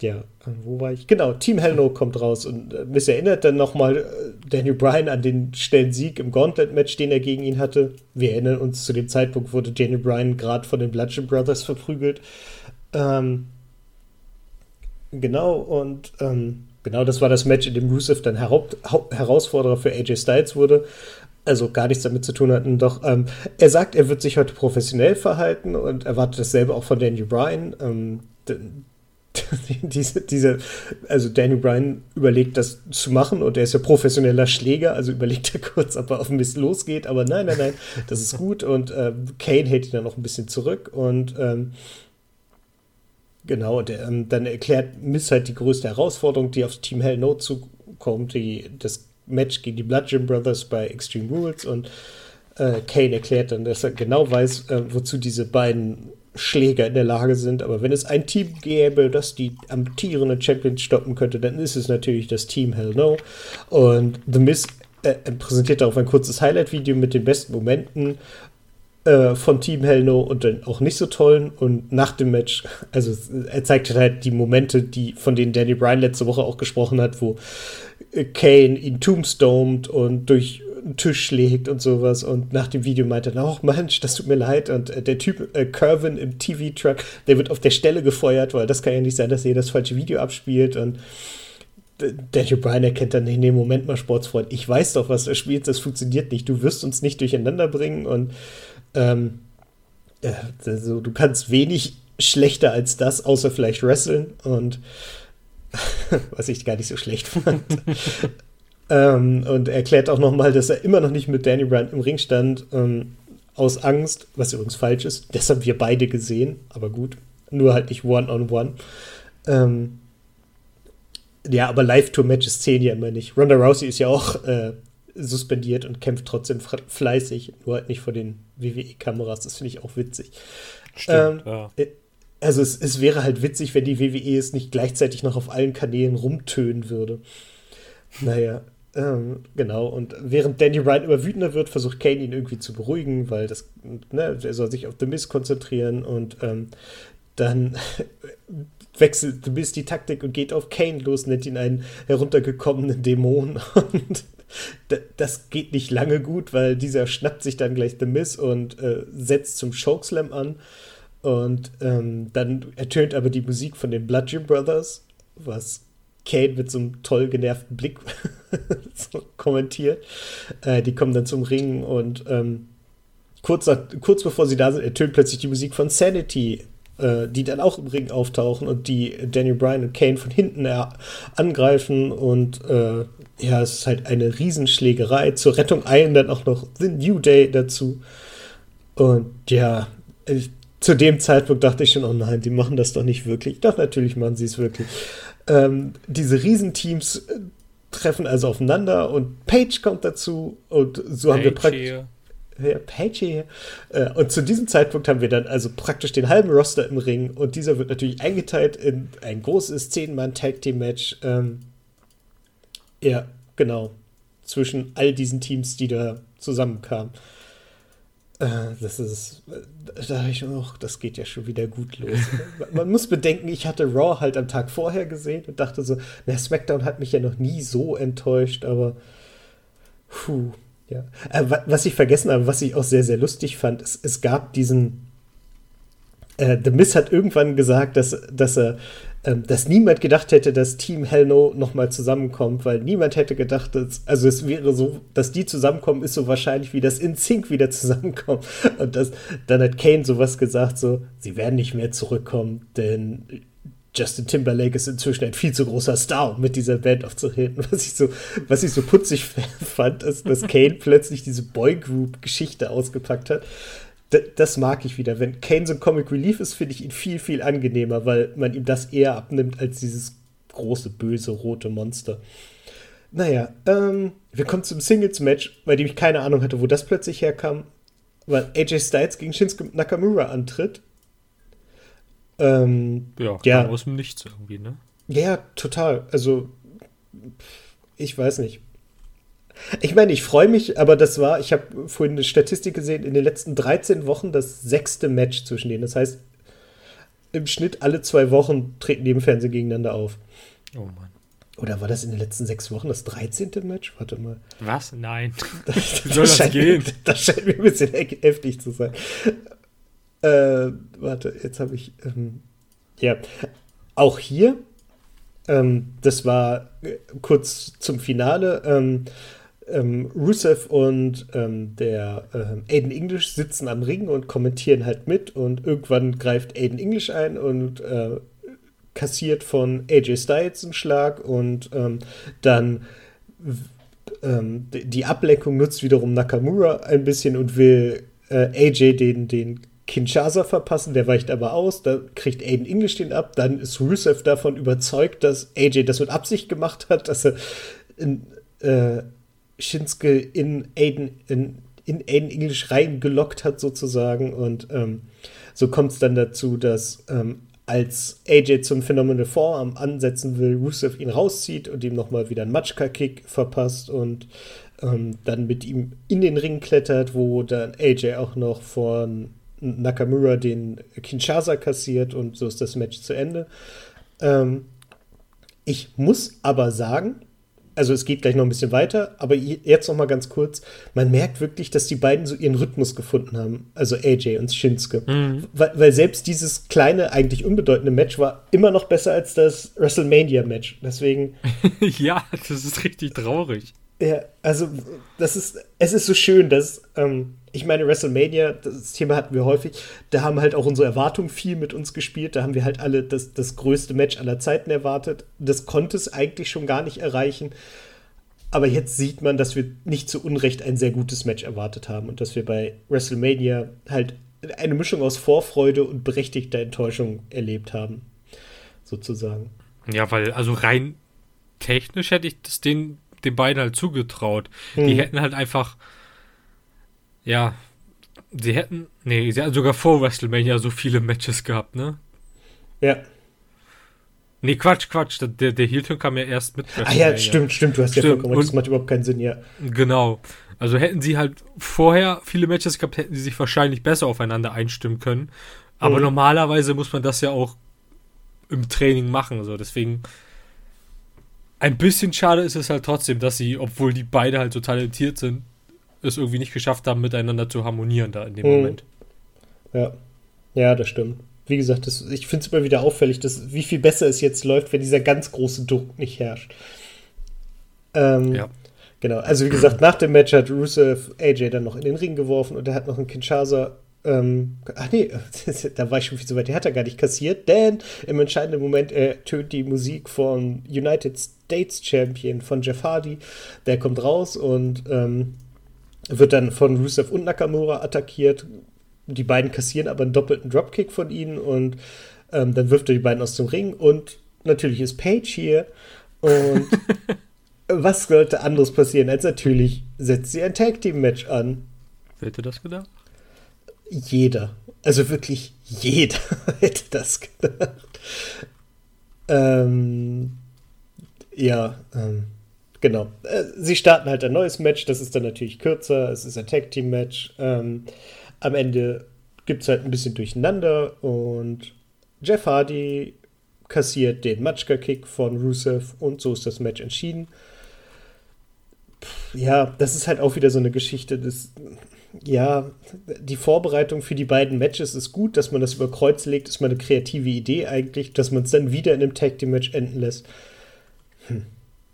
ja, wo war ich? Genau, Team Hell No kommt raus und äh, Miss erinnert dann nochmal äh, Daniel Bryan an den schnellen Sieg im Gauntlet-Match, den er gegen ihn hatte. Wir erinnern uns, zu dem Zeitpunkt wurde Daniel Bryan gerade von den Bludgeon Brothers verprügelt. Ähm, genau, und ähm, genau das war das Match, in dem Rusev dann Hau- Herausforderer für AJ Styles wurde. Also gar nichts damit zu tun hatten. Doch ähm, er sagt, er wird sich heute professionell verhalten und erwartet dasselbe auch von Daniel Bryan. Ähm, *laughs* diese, diese, also Daniel Bryan überlegt, das zu machen und er ist ja professioneller Schläger, also überlegt er kurz, ob er auf Mist losgeht, aber nein, nein, nein, das ist gut und ähm, Kane hält ihn dann noch ein bisschen zurück und ähm, genau, und er, ähm, dann erklärt Miss halt die größte Herausforderung, die aufs Team Hell No zukommt, die, das Match gegen die Bludgeon Brothers bei Extreme Rules und äh, Kane erklärt dann, dass er genau weiß, äh, wozu diese beiden Schläger in der Lage sind. Aber wenn es ein Team gäbe, das die amtierenden Champions stoppen könnte, dann ist es natürlich das Team Hell No. Und The Miz äh, präsentiert darauf ein kurzes Highlight-Video mit den besten Momenten äh, von Team Hell No und dann auch nicht so tollen. Und nach dem Match, also er zeigt halt die Momente, die, von denen Danny Bryan letzte Woche auch gesprochen hat, wo äh, Kane ihn tombstomt und durch einen Tisch schlägt und sowas. Und nach dem Video meinte er, oh Mensch, das tut mir leid. Und äh, der Typ, äh, Curvin im TV-Truck, der wird auf der Stelle gefeuert, weil das kann ja nicht sein, dass er das falsche Video abspielt. Und D- Daniel Bryan erkennt dann, nee, nee, Moment mal, Sportsfreund, ich weiß doch, was du spielst, das funktioniert nicht. Du wirst uns nicht durcheinander bringen und ähm, äh, also, du kannst wenig schlechter als das, außer vielleicht wresteln und *laughs* was ich gar nicht so schlecht fand. Ähm, und er erklärt auch nochmal, dass er immer noch nicht mit Danny Bryan im Ring stand, ähm, aus Angst, was übrigens falsch ist. Das haben wir beide gesehen, aber gut. Nur halt nicht one-on-one. Ähm, ja, aber Live-Tour-Matches zählen ja immer nicht. Ronda Rousey ist ja auch äh, suspendiert und kämpft trotzdem fleißig, nur halt nicht vor den WWE-Kameras. Das finde ich auch witzig. Stimmt, Ähm, ja. äh, Also es, es wäre halt witzig, wenn die WWE es nicht gleichzeitig noch auf allen Kanälen rumtönen würde. Naja, ähm, genau. Und während Danny Bryan immer wütender wird, versucht Kane ihn irgendwie zu beruhigen, weil das, ne, er soll sich auf The Miz konzentrieren und ähm, dann *laughs* wechselt The Miz die Taktik und geht auf Kane los, nennt ihn einen heruntergekommenen Dämon *laughs* und das geht nicht lange gut, weil dieser schnappt sich dann gleich The Miz und äh, setzt zum Chokeslam an. Und ähm, dann ertönt aber die Musik von den Bludgeon Brothers, was Kane mit so einem toll genervten Blick *laughs* so kommentiert. Äh, die kommen dann zum Ring und ähm, kurz, kurz bevor sie da sind, ertönt plötzlich die Musik von Sanity, äh, die dann auch im Ring auftauchen und die Daniel Bryan und Kane von hinten er angreifen und äh, ja, es ist halt eine Riesenschlägerei. Zur Rettung eilen dann auch noch The New Day dazu. Und ja, ich, zu dem Zeitpunkt dachte ich schon, oh nein, die machen das doch nicht wirklich. Doch, natürlich machen sie es wirklich. Ähm, diese Riesenteams äh, treffen also aufeinander und Page kommt dazu und so haben wir Page praktisch. Ja, Page hier. Äh, Und zu diesem Zeitpunkt haben wir dann also praktisch den halben Roster im Ring und dieser wird natürlich eingeteilt in ein großes 10-Mann-Tag-Team-Match. Ähm, ja, genau. Zwischen all diesen Teams, die da zusammenkamen. Äh, das ist, da dachte ich auch, das geht ja schon wieder gut los. Man muss bedenken, ich hatte Raw halt am Tag vorher gesehen und dachte so, na, SmackDown hat mich ja noch nie so enttäuscht, aber puh, ja. Äh, wa- was ich vergessen habe, was ich auch sehr, sehr lustig fand, es, es gab diesen äh, The Miz hat irgendwann gesagt, dass, dass er dass niemand gedacht hätte, dass Team Hell No nochmal zusammenkommt, weil niemand hätte gedacht, dass, also es wäre so, dass die zusammenkommen, ist so wahrscheinlich wie das In Sync wieder *laughs* zusammenkommt. Und das, dann hat Kane sowas gesagt, so, sie werden nicht mehr zurückkommen, denn Justin Timberlake ist inzwischen ein viel zu großer Star, um mit dieser Band aufzutreten. *laughs* Was ich so, was ich so putzig *laughs* fand, ist, dass Kane plötzlich diese Boygroup-Geschichte ausgepackt hat. Das mag ich wieder. Wenn Kane so ein Comic Relief ist, finde ich ihn viel, viel angenehmer, weil man ihm das eher abnimmt als dieses große, böse, rote Monster. Naja, ähm, wir kommen zum Singles-Match, bei dem ich keine Ahnung hatte, wo das plötzlich herkam, weil AJ Styles gegen Shinsuke Nakamura antritt. Ähm, Ja, Ja. ja. aus dem Nichts irgendwie, ne? ja, total. Also ich weiß nicht. Ich meine, ich freue mich, aber das war, ich habe vorhin eine Statistik gesehen, in den letzten 13 Wochen das sechste Match zwischen denen. Das heißt, im Schnitt alle zwei Wochen treten die im Fernsehen gegeneinander auf. Oh Mann. Oder war das in den letzten sechs Wochen das 13. Match? Warte mal. Was? Nein. *laughs* Das, Wie soll das scheint, gehen? Das scheint mir ein bisschen he- heftig zu sein. Äh, warte, jetzt habe ich. Ähm, ja, auch hier, ähm, das war äh, kurz zum Finale. Ähm, ähm, Rusev und ähm, der ähm, Aiden English sitzen am Ring und kommentieren halt mit und irgendwann greift Aiden English ein und äh, kassiert von AJ Styles einen Schlag und ähm, dann ähm, die Ablenkung nutzt wiederum Nakamura ein bisschen und will äh, AJ den, den Kinshasa verpassen, der weicht aber aus, da kriegt Aiden English den ab, dann ist Rusev davon überzeugt, dass AJ das mit Absicht gemacht hat, dass er in, äh, Shinsuke in Aiden, in, in Aiden English reingelockt hat sozusagen und ähm, so kommt es dann dazu, dass ähm, als AJ zum Phenomenal Forearm ansetzen will, Rusev ihn rauszieht und ihm nochmal wieder einen Matschka-Kick verpasst und ähm, dann mit ihm in den Ring klettert, wo dann AJ auch noch von Nakamura den Kinshasa kassiert und so ist das Match zu Ende. Ähm, ich muss aber sagen, also es geht gleich noch ein bisschen weiter, aber je- jetzt noch mal ganz kurz, man merkt wirklich, dass die beiden so ihren Rhythmus gefunden haben, also AJ und Shinsuke. Weil, weil selbst dieses kleine, eigentlich unbedeutende Match war immer noch besser als das WrestleMania-Match. Deswegen, *laughs* ja, das ist richtig traurig. ja, also das ist, es ist so schön, dass, ähm, ich meine, WrestleMania, das Thema hatten wir häufig, da haben halt auch unsere Erwartungen viel mit uns gespielt, da haben wir halt alle das, das größte Match aller Zeiten erwartet. Das konnte es eigentlich schon gar nicht erreichen. Aber jetzt sieht man, dass wir nicht zu Unrecht ein sehr gutes Match erwartet haben und dass wir bei WrestleMania halt eine Mischung aus Vorfreude und berechtigter Enttäuschung erlebt haben. Sozusagen. Ja, weil, also rein technisch hätte ich das den, den beiden halt zugetraut. Die Mhm. hätten halt einfach, ja, sie hätten, nee, sie hatten sogar vor WrestleMania so viele Matches gehabt, ne? Ja. Nee, Quatsch, Quatsch, der, der Heel-Turn kam ja erst mit Ah ja, stimmt, stimmt, du hast ja Stimmt, vollkommen recht, das macht überhaupt keinen Sinn, ja. Genau. Also hätten sie halt vorher viele Matches gehabt, hätten sie sich wahrscheinlich besser aufeinander einstimmen können. Aber Mhm. normalerweise muss man das ja auch im Training machen. So. Deswegen ein bisschen schade ist es halt trotzdem, dass sie, obwohl die beide halt so talentiert sind, es irgendwie nicht geschafft haben, miteinander zu harmonieren da in dem Mhm. Moment. Ja. Ja, das stimmt. Wie gesagt, das, ich finde es immer wieder auffällig, dass, wie viel besser es jetzt läuft, wenn dieser ganz große Druck nicht herrscht. Ähm, Ja. Genau, also wie gesagt, nach dem Match hat Rusev AJ dann noch in den Ring geworfen und er hat noch einen Kinshasa. Ähm, ach nee, *laughs* da war ich schon viel zu weit. Der hat er gar nicht kassiert, denn im entscheidenden Moment ertönt die Musik von United States Champion von Jeff Hardy. Der kommt raus und ähm, wird dann von Rusev und Nakamura attackiert. Die beiden kassieren aber einen doppelten Dropkick von ihnen und ähm, dann wirft er die beiden aus dem Ring und natürlich ist Paige hier und *laughs* was sollte anderes passieren als natürlich setzt sie ein Tag Team Match an. Wer hätte das gedacht? Jeder, also wirklich jeder *laughs* hätte das gedacht. Ähm, ja, ähm, genau. Äh, sie starten halt ein neues Match, das ist dann natürlich kürzer, es ist ein Tag Team Match. Ähm, am Ende gibt es halt ein bisschen Durcheinander und Jeff Hardy kassiert den Matschka-Kick von Rusev und so ist das Match entschieden. Ja, das ist halt auch wieder so eine Geschichte des, ja, die Vorbereitung für die beiden Matches ist gut, dass man das über Kreuz legt, ist mal eine kreative Idee eigentlich, dass man es dann wieder in einem Tag Team Match enden lässt.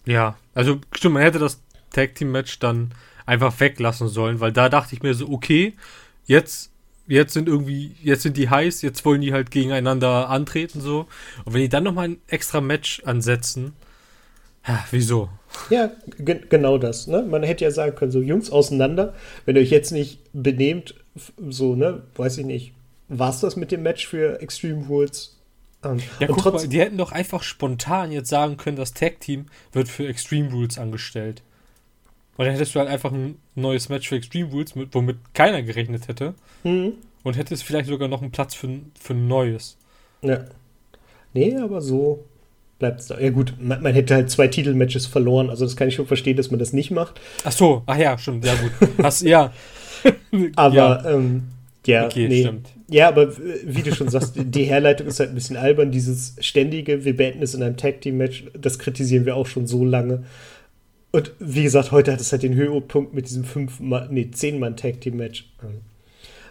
Ja, also stimmt, man hätte das Tag Team Match dann einfach weglassen sollen, weil da dachte ich mir so, okay, jetzt jetzt sind irgendwie jetzt sind die heiß, jetzt wollen die halt gegeneinander antreten so und wenn die dann noch mal ein extra Match ansetzen, ja, wieso? Ja, ge genau das. Ne? Man hätte ja sagen können, so Jungs auseinander, wenn ihr euch jetzt nicht benehmt, so, ne, weiß ich nicht, war es das mit dem Match für Extreme Rules? Ja, und guck mal, die hätten doch einfach spontan jetzt sagen können, das Tag Team wird für Extreme Rules angestellt. Weil dann hättest du halt einfach ein neues Match für Extreme Rules, mit, womit keiner gerechnet hätte. Hm, Und hättest vielleicht sogar noch einen Platz für, ein- für ein neues. ja. Nee, aber so, bleibt es da. Ja gut, man, man, hätte halt zwei Titelmatches verloren, also das kann ich schon verstehen, dass man das nicht macht. Ach so, ach ja, stimmt, ja gut. *laughs* Hast, ja. aber, ja. Ähm, ja, okay, nee. stimmt. Ja, aber wie du schon sagst, *laughs* die Herleitung ist halt ein bisschen albern. Dieses ständige, wir beenden es in einem Tag-Team-Match, das kritisieren wir auch schon so lange. Und wie gesagt, heute hat es halt den Höhepunkt mit diesem fünf nee, zehn Mann Tag Team Match.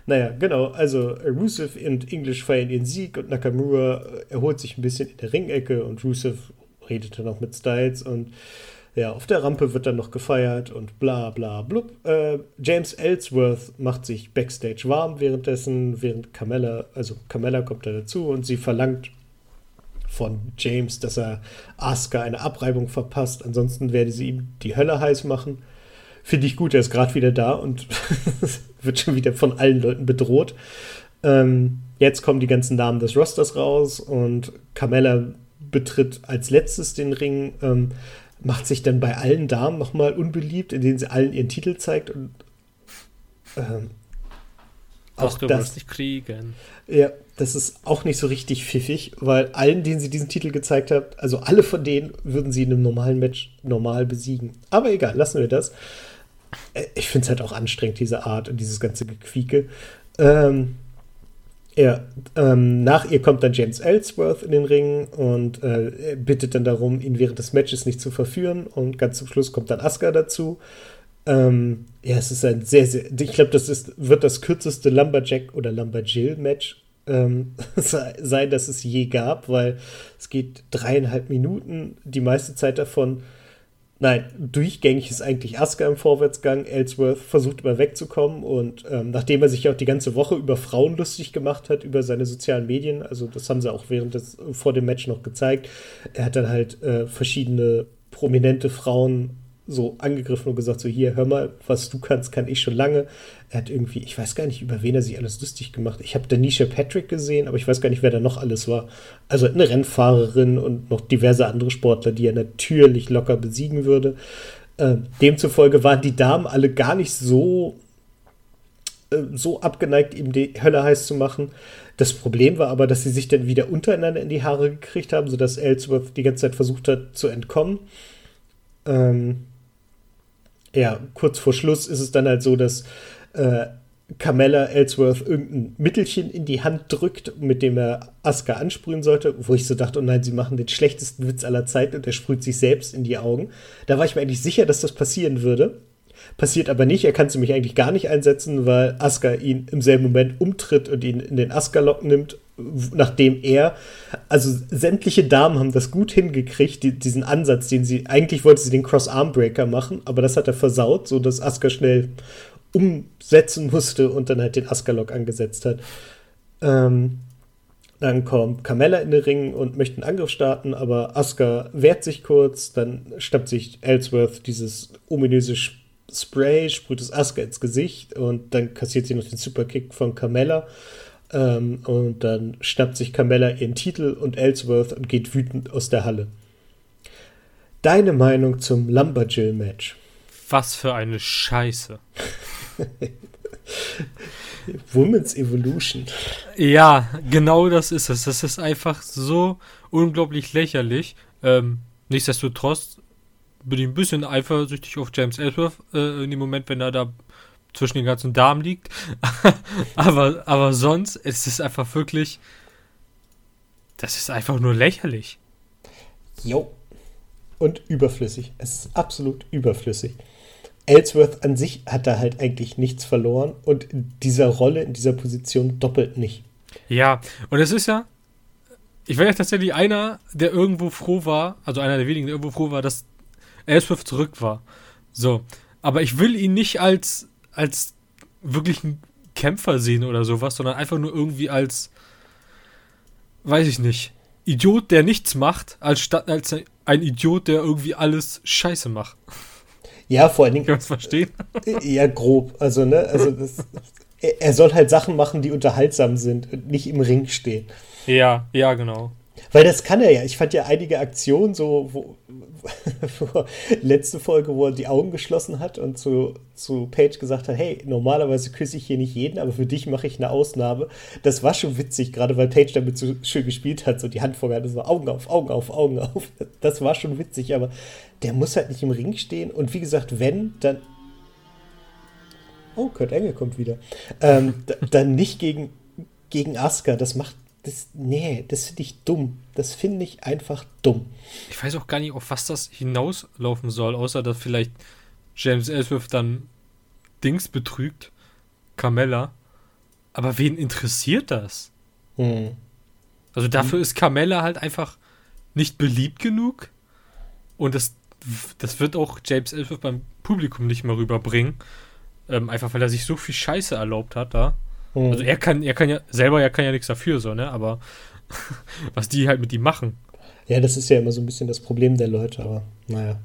Naja, genau. Also Rusev und English feiern ihren Sieg und Nakamura erholt sich ein bisschen in der Ringecke und Rusev redet dann auch mit Styles und ja, auf der Rampe wird dann noch gefeiert und bla bla blub. Äh, James Ellsworth macht sich backstage warm währenddessen, während Carmella, also Carmella kommt da dazu und sie verlangt von James, dass er Asuka eine Abreibung verpasst. Ansonsten werde sie ihm die Hölle heiß machen. Finde ich gut, er ist gerade wieder da und *laughs* wird schon wieder von allen Leuten bedroht. Ähm, jetzt kommen die ganzen Namen des Rosters raus und Carmella betritt als letztes den Ring, ähm, macht sich dann bei allen Damen nochmal unbeliebt, indem sie allen ihren Titel zeigt und ähm, auch du das nicht kriegen. Ja, das ist auch nicht so richtig pfiffig, weil allen, denen sie diesen Titel gezeigt hat, also alle von denen würden sie in einem normalen Match normal besiegen. Aber egal, lassen wir das. Äh, ich finde es halt auch anstrengend, diese Art und dieses ganze Gequieke. Ähm, ja, ähm, nach ihr kommt dann James Ellsworth in den Ring und äh, bittet dann darum, ihn während des Matches nicht zu verführen. Und ganz zum Schluss kommt dann Asuka dazu. Ähm, ja, es ist ein sehr, sehr, ich glaube, das ist, wird das kürzeste Lumberjack- oder Lumberjill-Match ähm, *laughs* sein, das es je gab, weil es geht dreieinhalb Minuten, die meiste Zeit davon. Nein, durchgängig ist eigentlich Asuka im Vorwärtsgang. Ellsworth versucht immer wegzukommen und ähm, nachdem er sich auch die ganze Woche über Frauen lustig gemacht hat, über seine sozialen Medien, also das haben sie auch während des, vor dem Match noch gezeigt, er hat dann halt äh, verschiedene prominente Frauen so angegriffen und gesagt, so hier, hör mal, was du kannst, kann ich schon lange. Er hat irgendwie, ich weiß gar nicht, über wen er sich alles lustig gemacht. Ich habe Danisha Patrick gesehen, aber ich weiß gar nicht, wer da noch alles war. Also eine Rennfahrerin und noch diverse andere Sportler, die er natürlich locker besiegen würde. Äh, demzufolge waren die Damen alle gar nicht so, äh, so abgeneigt, ihm die Hölle heiß zu machen. Das Problem war aber, dass sie sich dann wieder untereinander in die Haare gekriegt haben, sodass Ellsworth die ganze Zeit versucht hat zu entkommen. Ähm, ja, kurz vor Schluss ist es dann halt so, dass äh, Carmella Ellsworth irgendein Mittelchen in die Hand drückt, mit dem er Asuka ansprühen sollte, wo ich so dachte, oh nein, sie machen den schlechtesten Witz aller Zeiten und er sprüht sich selbst in die Augen. Da war ich mir eigentlich sicher, dass das passieren würde. Passiert aber nicht, er kann sie mich eigentlich gar nicht einsetzen, weil Asuka ihn im selben Moment umtritt und ihn in den Asuka-Lock nimmt nachdem er, also sämtliche Damen haben das gut hingekriegt, die, diesen Ansatz, den sie, eigentlich wollte sie den Cross-Arm-Breaker machen, aber das hat er versaut, so dass Asuka schnell umsetzen musste und dann halt den Asuka-Lock angesetzt hat. Ähm, dann kommt Carmella in den Ring und möchte einen Angriff starten, aber Asuka wehrt sich kurz, dann schnappt sich Ellsworth dieses ominöse Spray, sprüht es Asuka ins Gesicht und dann kassiert sie noch den Superkick von Carmella. Ähm, und dann schnappt sich Carmella ihren Titel und Ellsworth und geht wütend aus der Halle. Deine Meinung zum Lumberjill-Match? Was für eine Scheiße. *laughs* Women's Evolution. Ja, genau das ist es. Das ist einfach so unglaublich lächerlich. Ähm, nichtsdestotrotz bin ich ein bisschen eifersüchtig auf James Ellsworth äh, in dem Moment, wenn er da zwischen den ganzen Damen liegt. *laughs* aber, aber sonst ist es einfach wirklich. Das ist einfach nur lächerlich. Jo. Und überflüssig. Es ist absolut überflüssig. Ellsworth an sich hat da halt eigentlich nichts verloren und in dieser Rolle, in dieser Position doppelt nicht. Ja, und es ist ja, ich war ja tatsächlich einer, der irgendwo froh war, also einer der wenigen, der irgendwo froh war, dass Ellsworth zurück war. So, aber ich will ihn nicht als als wirklichen Kämpfer sehen oder sowas, sondern einfach nur irgendwie als, weiß ich nicht, Idiot, der nichts macht, als statt als ein Idiot, der irgendwie alles scheiße macht. Ja, vor allen Dingen. Kann man verstehen? Ja, grob. Also, ne, also das, er soll halt Sachen machen, die unterhaltsam sind und nicht im Ring stehen. Ja, ja, genau. Weil das kann er ja. Ich fand ja einige Aktionen so, wo, *laughs* wo, letzte Folge, wo er die Augen geschlossen hat und zu, zu Paige gesagt hat, hey, normalerweise küsse ich hier nicht jeden, aber für dich mache ich eine Ausnahme. Das war schon witzig, gerade weil Paige damit so schön gespielt hat, so die Hand vorgehalten, so Augen auf, Augen auf, Augen auf. Das war schon witzig, aber der muss halt nicht im Ring stehen. Und wie gesagt, wenn, dann Oh, Kurt Engel kommt wieder. Ähm, dann nicht gegen, gegen Asuka. Das macht. Das, nee, das finde ich dumm. Das finde ich einfach dumm. Ich weiß auch gar nicht, auf was das hinauslaufen soll, außer dass vielleicht James Ellsworth dann Dings betrügt. Carmella. Aber wen interessiert das? Hm. Also dafür hm. ist Carmella halt einfach nicht beliebt genug. Und das, das wird auch James Ellsworth beim Publikum nicht mehr rüberbringen. Ähm, einfach weil er sich so viel Scheiße erlaubt hat da. Mhm. Also er kann, er kann ja, selber er kann ja nichts dafür, so, ne? Aber *laughs* was die halt mit ihm machen. Ja, das ist ja immer so ein bisschen das Problem der Leute, aber naja.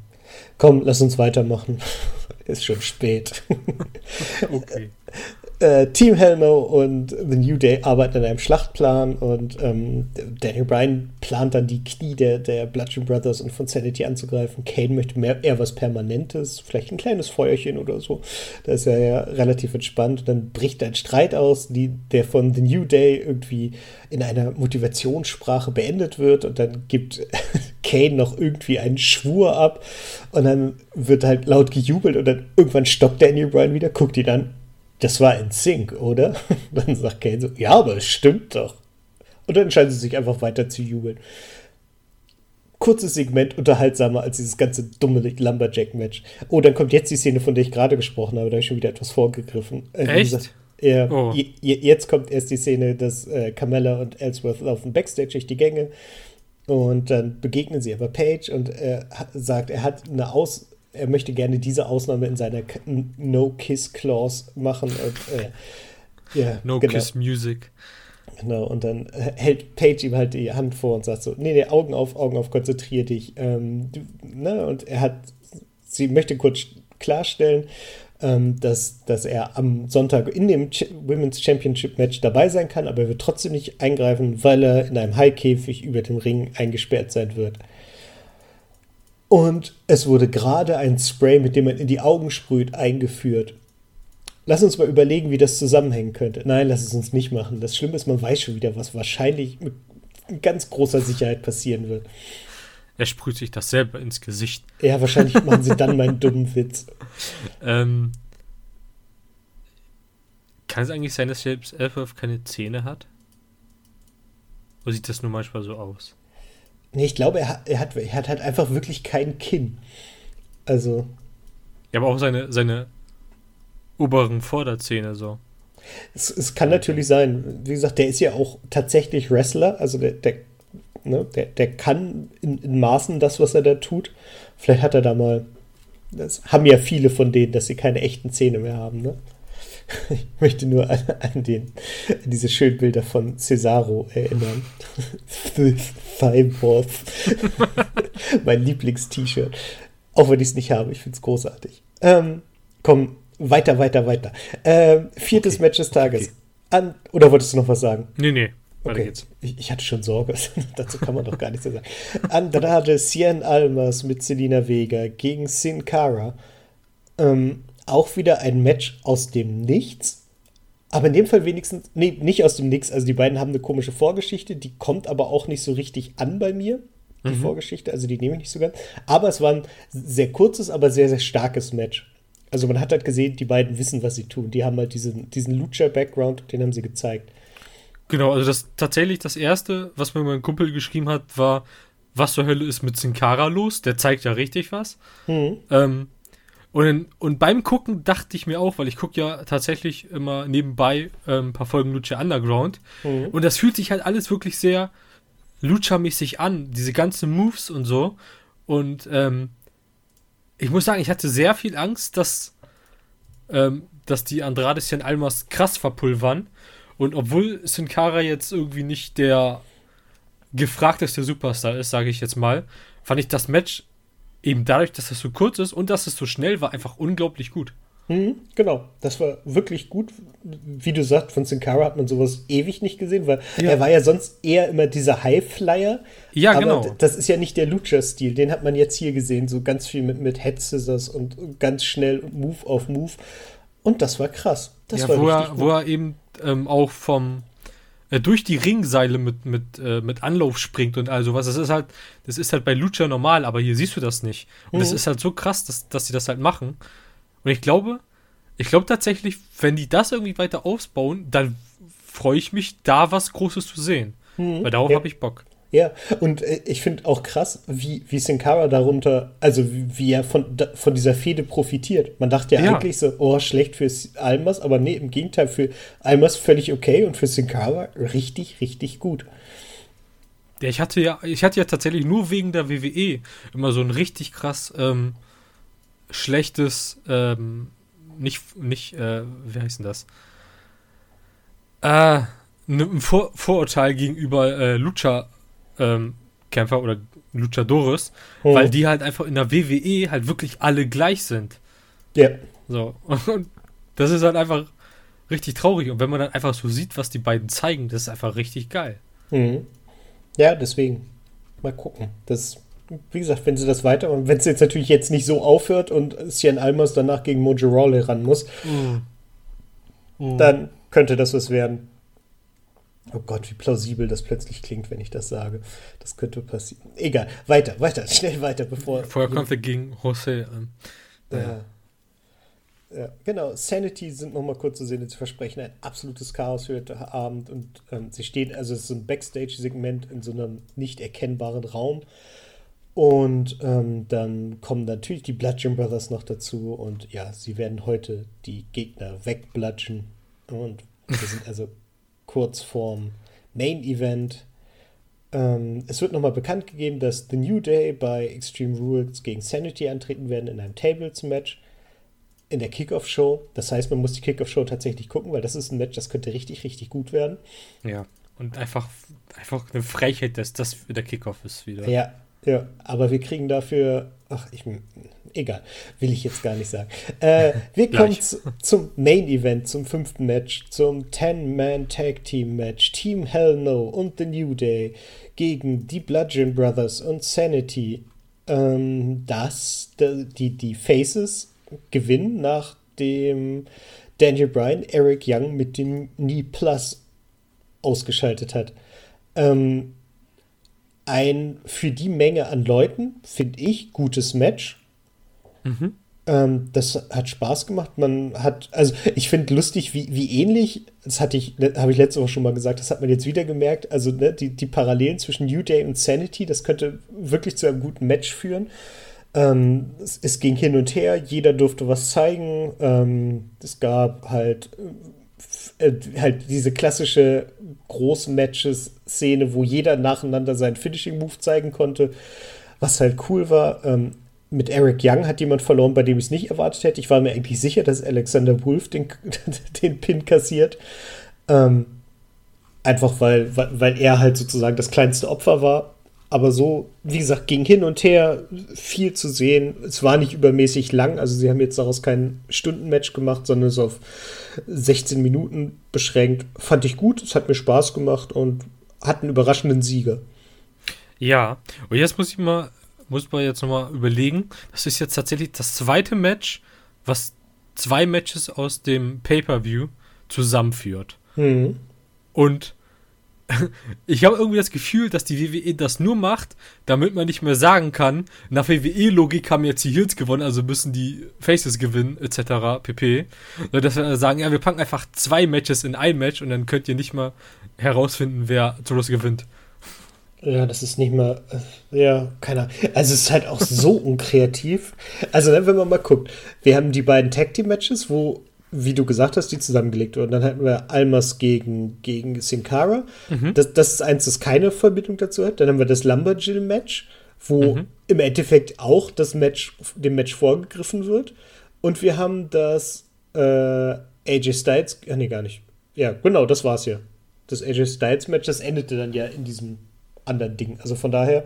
Komm, lass uns weitermachen. *laughs* ist schon spät. *laughs* okay. Äh, Team Helmo und The New Day arbeiten an einem Schlachtplan und ähm, Daniel Bryan plant dann die Knie der, der Bludgeon Brothers und von Sanity anzugreifen. Kane möchte mehr, eher was Permanentes, vielleicht ein kleines Feuerchen oder so. Da ist er ja relativ entspannt. Und dann bricht ein Streit aus, die, der von The New Day irgendwie in einer Motivationssprache beendet wird und dann gibt *laughs* Kane noch irgendwie einen Schwur ab und dann wird halt laut gejubelt und dann irgendwann stoppt Daniel Bryan wieder, guckt ihn an das war in Sync, oder? *laughs* Dann sagt Kane so, ja, aber es stimmt doch. Und dann entscheiden sie sich einfach weiter zu jubeln. Kurzes Segment, unterhaltsamer als dieses ganze dumme Lumberjack-Match. Oh, dann kommt jetzt die Szene, von der ich gerade gesprochen habe. Da habe ich schon wieder etwas vorgegriffen. Äh, Echt? Gesagt, ja, oh. jetzt kommt erst die Szene, dass äh, Carmella und Ellsworth laufen Backstage durch die Gänge. Und dann begegnen sie aber Paige und er sagt, er hat eine Aus er möchte gerne diese Ausnahme in seiner No-Kiss-Clause machen. Und, äh, ja, No-Kiss-Music. Genau. genau, und dann hält Paige ihm halt die Hand vor und sagt so, nee, nee, Augen auf, Augen auf, konzentrier dich. Ähm, du, ne? Und er hat, sie möchte kurz klarstellen, ähm, dass, dass er am Sonntag in dem Ch Women's Championship Match dabei sein kann, aber er wird trotzdem nicht eingreifen, weil er in einem High-Käfig über dem Ring eingesperrt sein wird. Und es wurde gerade ein Spray, mit dem man in die Augen sprüht, eingeführt. Lass uns mal überlegen, wie das zusammenhängen könnte. Nein, lass es uns nicht machen. Das Schlimme ist, man weiß schon wieder, was wahrscheinlich mit ganz großer Sicherheit passieren wird. Er sprüht sich das selber ins Gesicht. Ja, wahrscheinlich machen sie dann meinen *laughs* dummen Witz. Ähm, kann es eigentlich sein, dass selbst Elfwolf keine Zähne hat? Oder sieht das nur manchmal so aus? Nee, ich glaube, er hat, er, hat, er hat halt einfach wirklich kein Kinn. Also. Ja, aber auch seine, seine oberen Vorderzähne so. Es, es kann natürlich sein. Wie gesagt, der ist ja auch tatsächlich Wrestler. Also der, der, ne, der, der kann in, in Maßen das, was er da tut. Vielleicht hat er da mal. Das haben ja viele von denen, dass sie keine echten Zähne mehr haben, ne? *laughs* Ich möchte nur an, an, den, an diese schönen Bilder von Cesaro erinnern. *laughs* Cyborg. *laughs* mein Lieblings-T-Shirt. Auch wenn ich es nicht habe, ich finde es großartig. Ähm, komm, weiter, weiter, weiter. Ähm, viertes okay. Match des Tages. Okay. An, oder wolltest du noch was sagen? Nee, nee. Okay. Ich, ich, hatte schon Sorge. Dazu kann man doch gar nichts sagen. Andrade Cien Almas mit Selina Vega gegen Sin Cara. Ähm, auch wieder ein Match aus dem Nichts. Aber in dem Fall wenigstens, nee, nicht aus dem Nichts. Also die beiden haben eine komische Vorgeschichte, die kommt aber auch nicht so richtig an bei mir, die mhm. Vorgeschichte. Also die nehme ich nicht so ganz. Aber es war ein sehr kurzes, aber sehr, sehr starkes Match. Also man hat halt gesehen, die beiden wissen, was sie tun. Die haben halt diesen, diesen Lucha-Background, den haben sie gezeigt. Genau, also das tatsächlich das erste, was mir mein Kumpel geschrieben hat, war, was zur Hölle ist mit Sin Cara los? Der zeigt ja richtig was. Mhm. Ähm, und, und beim Gucken dachte ich mir auch, weil ich gucke ja tatsächlich immer nebenbei ähm, ein paar Folgen Lucha Underground. Mhm. Und das fühlt sich halt alles wirklich sehr Lucha-mäßig an, diese ganzen Moves und so. Und ähm, ich muss sagen, ich hatte sehr viel Angst, dass, ähm, dass die Andrades Jan Almas krass verpulvern. Und obwohl Sin Cara jetzt irgendwie nicht der gefragteste Superstar ist, sage ich jetzt mal, fand ich das Match eben dadurch, dass es so kurz ist und dass es so schnell war, einfach unglaublich gut. Mhm, genau, das war wirklich gut. Wie du sagst, von Sin Cara hat man sowas ewig nicht gesehen, weil Ja. er war ja sonst eher immer dieser Highflyer. Ja, aber genau. Das ist ja nicht der Lucha-Stil, den hat man jetzt hier gesehen, so ganz viel mit, mit Head Scissors und ganz schnell Move auf Move. Und das war krass. Das ja, war wo, er, wo er eben ähm, auch vom äh, durch die Ringseile mit, mit, äh, mit Anlauf springt und all sowas. Das ist halt, das ist halt bei Lucha normal, aber hier siehst du das nicht. Und das Mhm. ist halt so krass, dass, dass sie das halt machen. Und ich glaube, ich glaube tatsächlich, wenn die das irgendwie weiter ausbauen, dann freue ich mich, da was Großes zu sehen. Weil darauf Mhm. Ja. habe ich Bock. Ja, und äh, ich finde auch krass, wie, wie Sin Cara darunter, also wie, wie er von, da, von dieser Fehde profitiert. Man dachte ja, Ja. eigentlich so, oh, schlecht für Almas, aber nee, im Gegenteil, für Almas völlig okay und für Sin Cara richtig, richtig gut. Ja, ich hatte ja, ich hatte ja tatsächlich nur wegen der WWE immer so ein richtig krass ähm, schlechtes, ähm, nicht, nicht, äh, wie heißt denn das? Äh, ne, ein Vor Vorurteil gegenüber äh, Lucha ähm, Kämpfer oder Luchadores, Mhm. weil die halt einfach in der WWE halt wirklich alle gleich sind. Ja, So. *laughs* Und das ist halt einfach richtig traurig. Und wenn man dann einfach so sieht, was die beiden zeigen, das ist einfach richtig geil. mhm. ja, deswegen. Mal gucken. Das, wie gesagt, wenn sie das weiter und wenn es jetzt natürlich jetzt nicht so aufhört und Cien Almas danach gegen Mojo Rawley ran muss, dann könnte das was werden. Oh Gott, wie plausibel das plötzlich klingt, wenn ich das sage. Das könnte passieren. Egal, weiter, weiter, *laughs* schnell weiter, bevor. Vorher kommt er gegen Jose. Ähm, Ja. Ja, genau. Sanity sind noch mal kurz zu sehen. Sie versprechen ein absolutes Chaos für heute Abend und ähm, sie stehen, also es ist so ein Backstage-Segment in so einem nicht erkennbaren Raum. Und ähm, dann kommen natürlich die Bludgeon Brothers noch dazu und ja, sie werden heute die Gegner wegbludgen. Und wir sind also kurz vorm Main Event. Ähm, es wird nochmal bekannt gegeben, dass The New Day bei Extreme Rules gegen Sanity antreten werden in einem Tables-Match in der Kickoff-Show. Das heißt, man muss die Kickoff-Show tatsächlich gucken, weil das ist ein Match, das könnte richtig, richtig gut werden. Ja. Und einfach, einfach eine Frechheit, dass das der Kickoff ist wieder. Ja, ja, aber wir kriegen dafür, ach, ich, egal, will ich jetzt gar nicht sagen. Äh, wir kommen zu, zum Main Event, zum fünften Match, zum 10-Man Tag Team Match. Team Hell No und The New Day gegen die Bludgeon Brothers und Sanity. Ähm, das, die, die Faces gewinnen, nachdem Daniel Bryan Eric Young mit dem Knee Plus ausgeschaltet hat. Ähm, ein für die Menge an Leuten, finde ich, gutes Match. Ähm, das hat Spaß gemacht. Man hat, also ich finde lustig, wie, wie ähnlich, das hatte ich, habe ich letzte Woche schon mal gesagt, das hat man jetzt wieder gemerkt. Also ne, die, die Parallelen zwischen New Day und Sanity, das könnte wirklich zu einem guten Match führen. Ähm, es, es ging hin und her, jeder durfte was zeigen. Ähm, es gab halt äh, halt diese klassische Großmatches-Szene, wo jeder nacheinander seinen Finishing-Move zeigen konnte, was halt cool war. Ähm, mit Eric Young hat jemand verloren, bei dem ich es nicht erwartet hätte. Ich war mir eigentlich sicher, dass Alexander Wolf den, *laughs* den Pin kassiert. Ähm, einfach weil, weil, weil er halt sozusagen das kleinste Opfer war. Aber so, wie gesagt, ging hin und her, viel zu sehen. Es war nicht übermäßig lang, also sie haben jetzt daraus kein Stundenmatch gemacht, sondern es auf 16 Minuten beschränkt. Fand ich gut, es hat mir Spaß gemacht und hat einen überraschenden Sieger. Ja, und jetzt muss ich mal, muss man jetzt nochmal überlegen, das ist jetzt tatsächlich das zweite Match, was zwei Matches aus dem Pay-Per-View zusammenführt. Mhm. Und *laughs* ich habe irgendwie das Gefühl, dass die WWE das nur macht, damit man nicht mehr sagen kann, nach WWE-Logik haben jetzt die Heels gewonnen, also müssen die Faces gewinnen, etc. pp. Dass wir sagen, ja, wir packen einfach zwei Matches in ein Match und dann könnt ihr nicht mal herausfinden, wer Solos gewinnt. Ja, das ist nicht mal, ja, keine Ahnung. Also es ist halt auch so *laughs* unkreativ. Also wenn man mal guckt, wir haben die beiden Tag Team Matches, wo, wie du gesagt hast, die zusammengelegt wurden. Dann hatten wir Almas gegen, gegen Sin Cara. Das, das ist eins, das keine Verbindung dazu hat. Dann haben wir das Lumberjill Match, wo im Endeffekt auch das Match, dem Match vorgegriffen wird. Und wir haben das äh, AJ Styles, ja nee, gar nicht. Ja, genau, das war's ja. Das AJ Styles Match, das endete dann ja in diesem anderen Ding. Also von daher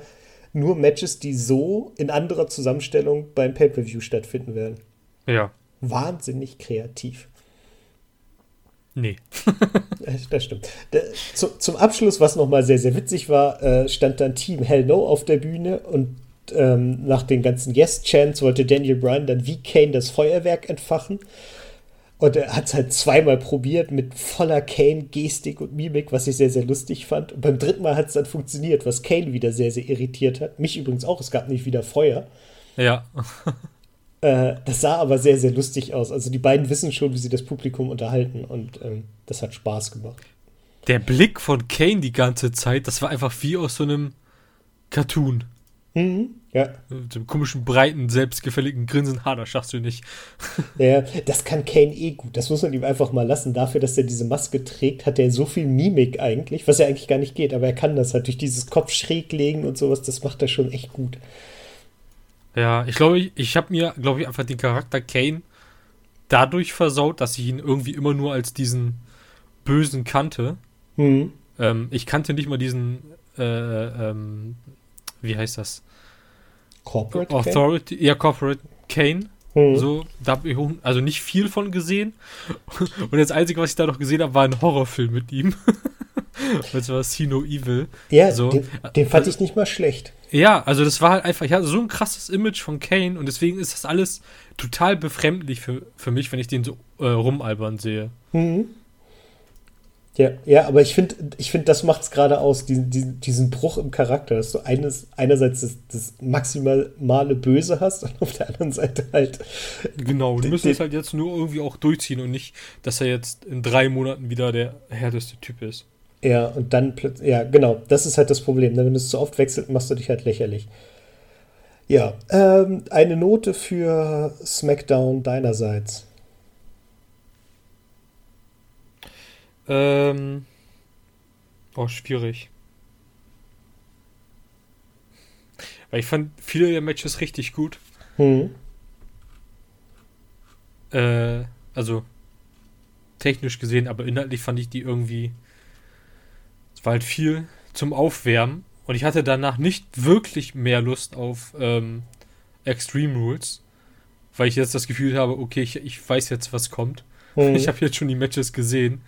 nur Matches, die so in anderer Zusammenstellung beim Pay-Per-View stattfinden werden. Ja. wahnsinnig kreativ. Nee. *laughs* Das stimmt. Zum Abschluss, was nochmal sehr, sehr witzig war, äh, stand dann Team Hell No auf der Bühne und ähm, nach den ganzen Yes-Chants wollte Daniel Bryan dann wie Kane das Feuerwerk entfachen. Und er hat es halt zweimal probiert mit voller Kane-Gestik und Mimik, was ich sehr, sehr lustig fand. Und beim dritten Mal hat es dann funktioniert, was Kane wieder sehr, sehr irritiert hat. Mich übrigens auch, es gab nicht wieder Feuer. Ja. *laughs* Äh, das sah aber sehr, sehr lustig aus. Also die beiden wissen schon, wie sie das Publikum unterhalten und ähm, das hat Spaß gemacht. Der Blick von Kane die ganze Zeit, das war einfach wie aus so einem Cartoon. Mhm. Ja. Mit dem komischen, breiten, selbstgefälligen Grinsen. Ha, das schaffst du nicht. *laughs* Ja, das kann Kane eh gut. Das muss man ihm einfach mal lassen. Dafür, dass er diese Maske trägt, hat er so viel Mimik eigentlich, was ja eigentlich gar nicht geht. Aber er kann das halt durch dieses Kopf schräg legen und sowas. Das macht er schon echt gut. Ja, ich glaube, ich, ich habe mir, glaube ich, einfach den Charakter Kane dadurch versaut, dass ich ihn irgendwie immer nur als diesen Bösen kannte. Mhm. Ähm, ich kannte nicht mal diesen, äh, ähm, wie heißt das? Corporate Kane? Authority, ja, Corporate Kane. Mhm. So, da habe ich also nicht viel von gesehen. Und das Einzige, was ich da noch gesehen habe, war ein Horrorfilm mit ihm. Und *laughs* das war See No Evil. Ja, so. den, den fand ich nicht mal schlecht. Ja, also das war halt einfach, ich hatte so ein krasses Image von Kane und deswegen ist das alles total befremdlich für, für mich, wenn ich den so äh, rumalbern sehe. Mhm. Ja, ja, aber ich finde, ich find, das macht es gerade aus, diesen, diesen, diesen Bruch im Charakter, dass du eines, einerseits das, das maximale Böse hast und auf der anderen Seite halt. Genau, die Den- müssen es halt jetzt nur irgendwie auch durchziehen und nicht, dass er jetzt in drei Monaten wieder der härteste Typ ist. Ja, und dann plötzlich. Ja, genau, das ist halt das Problem. ne? Wenn du es zu oft wechselst, machst du dich halt lächerlich. Ja, ähm, eine Note für SmackDown deinerseits. Ähm. Oh, schwierig. Weil ich fand viele der Matches richtig gut. Hm. Äh, also technisch gesehen, aber inhaltlich fand ich die irgendwie. Es war halt viel zum Aufwärmen und ich hatte danach nicht wirklich mehr Lust auf ähm, Extreme Rules, weil ich jetzt das Gefühl habe, okay, ich, ich weiß jetzt, was kommt. Hm. *laughs* Ich habe jetzt schon die Matches gesehen.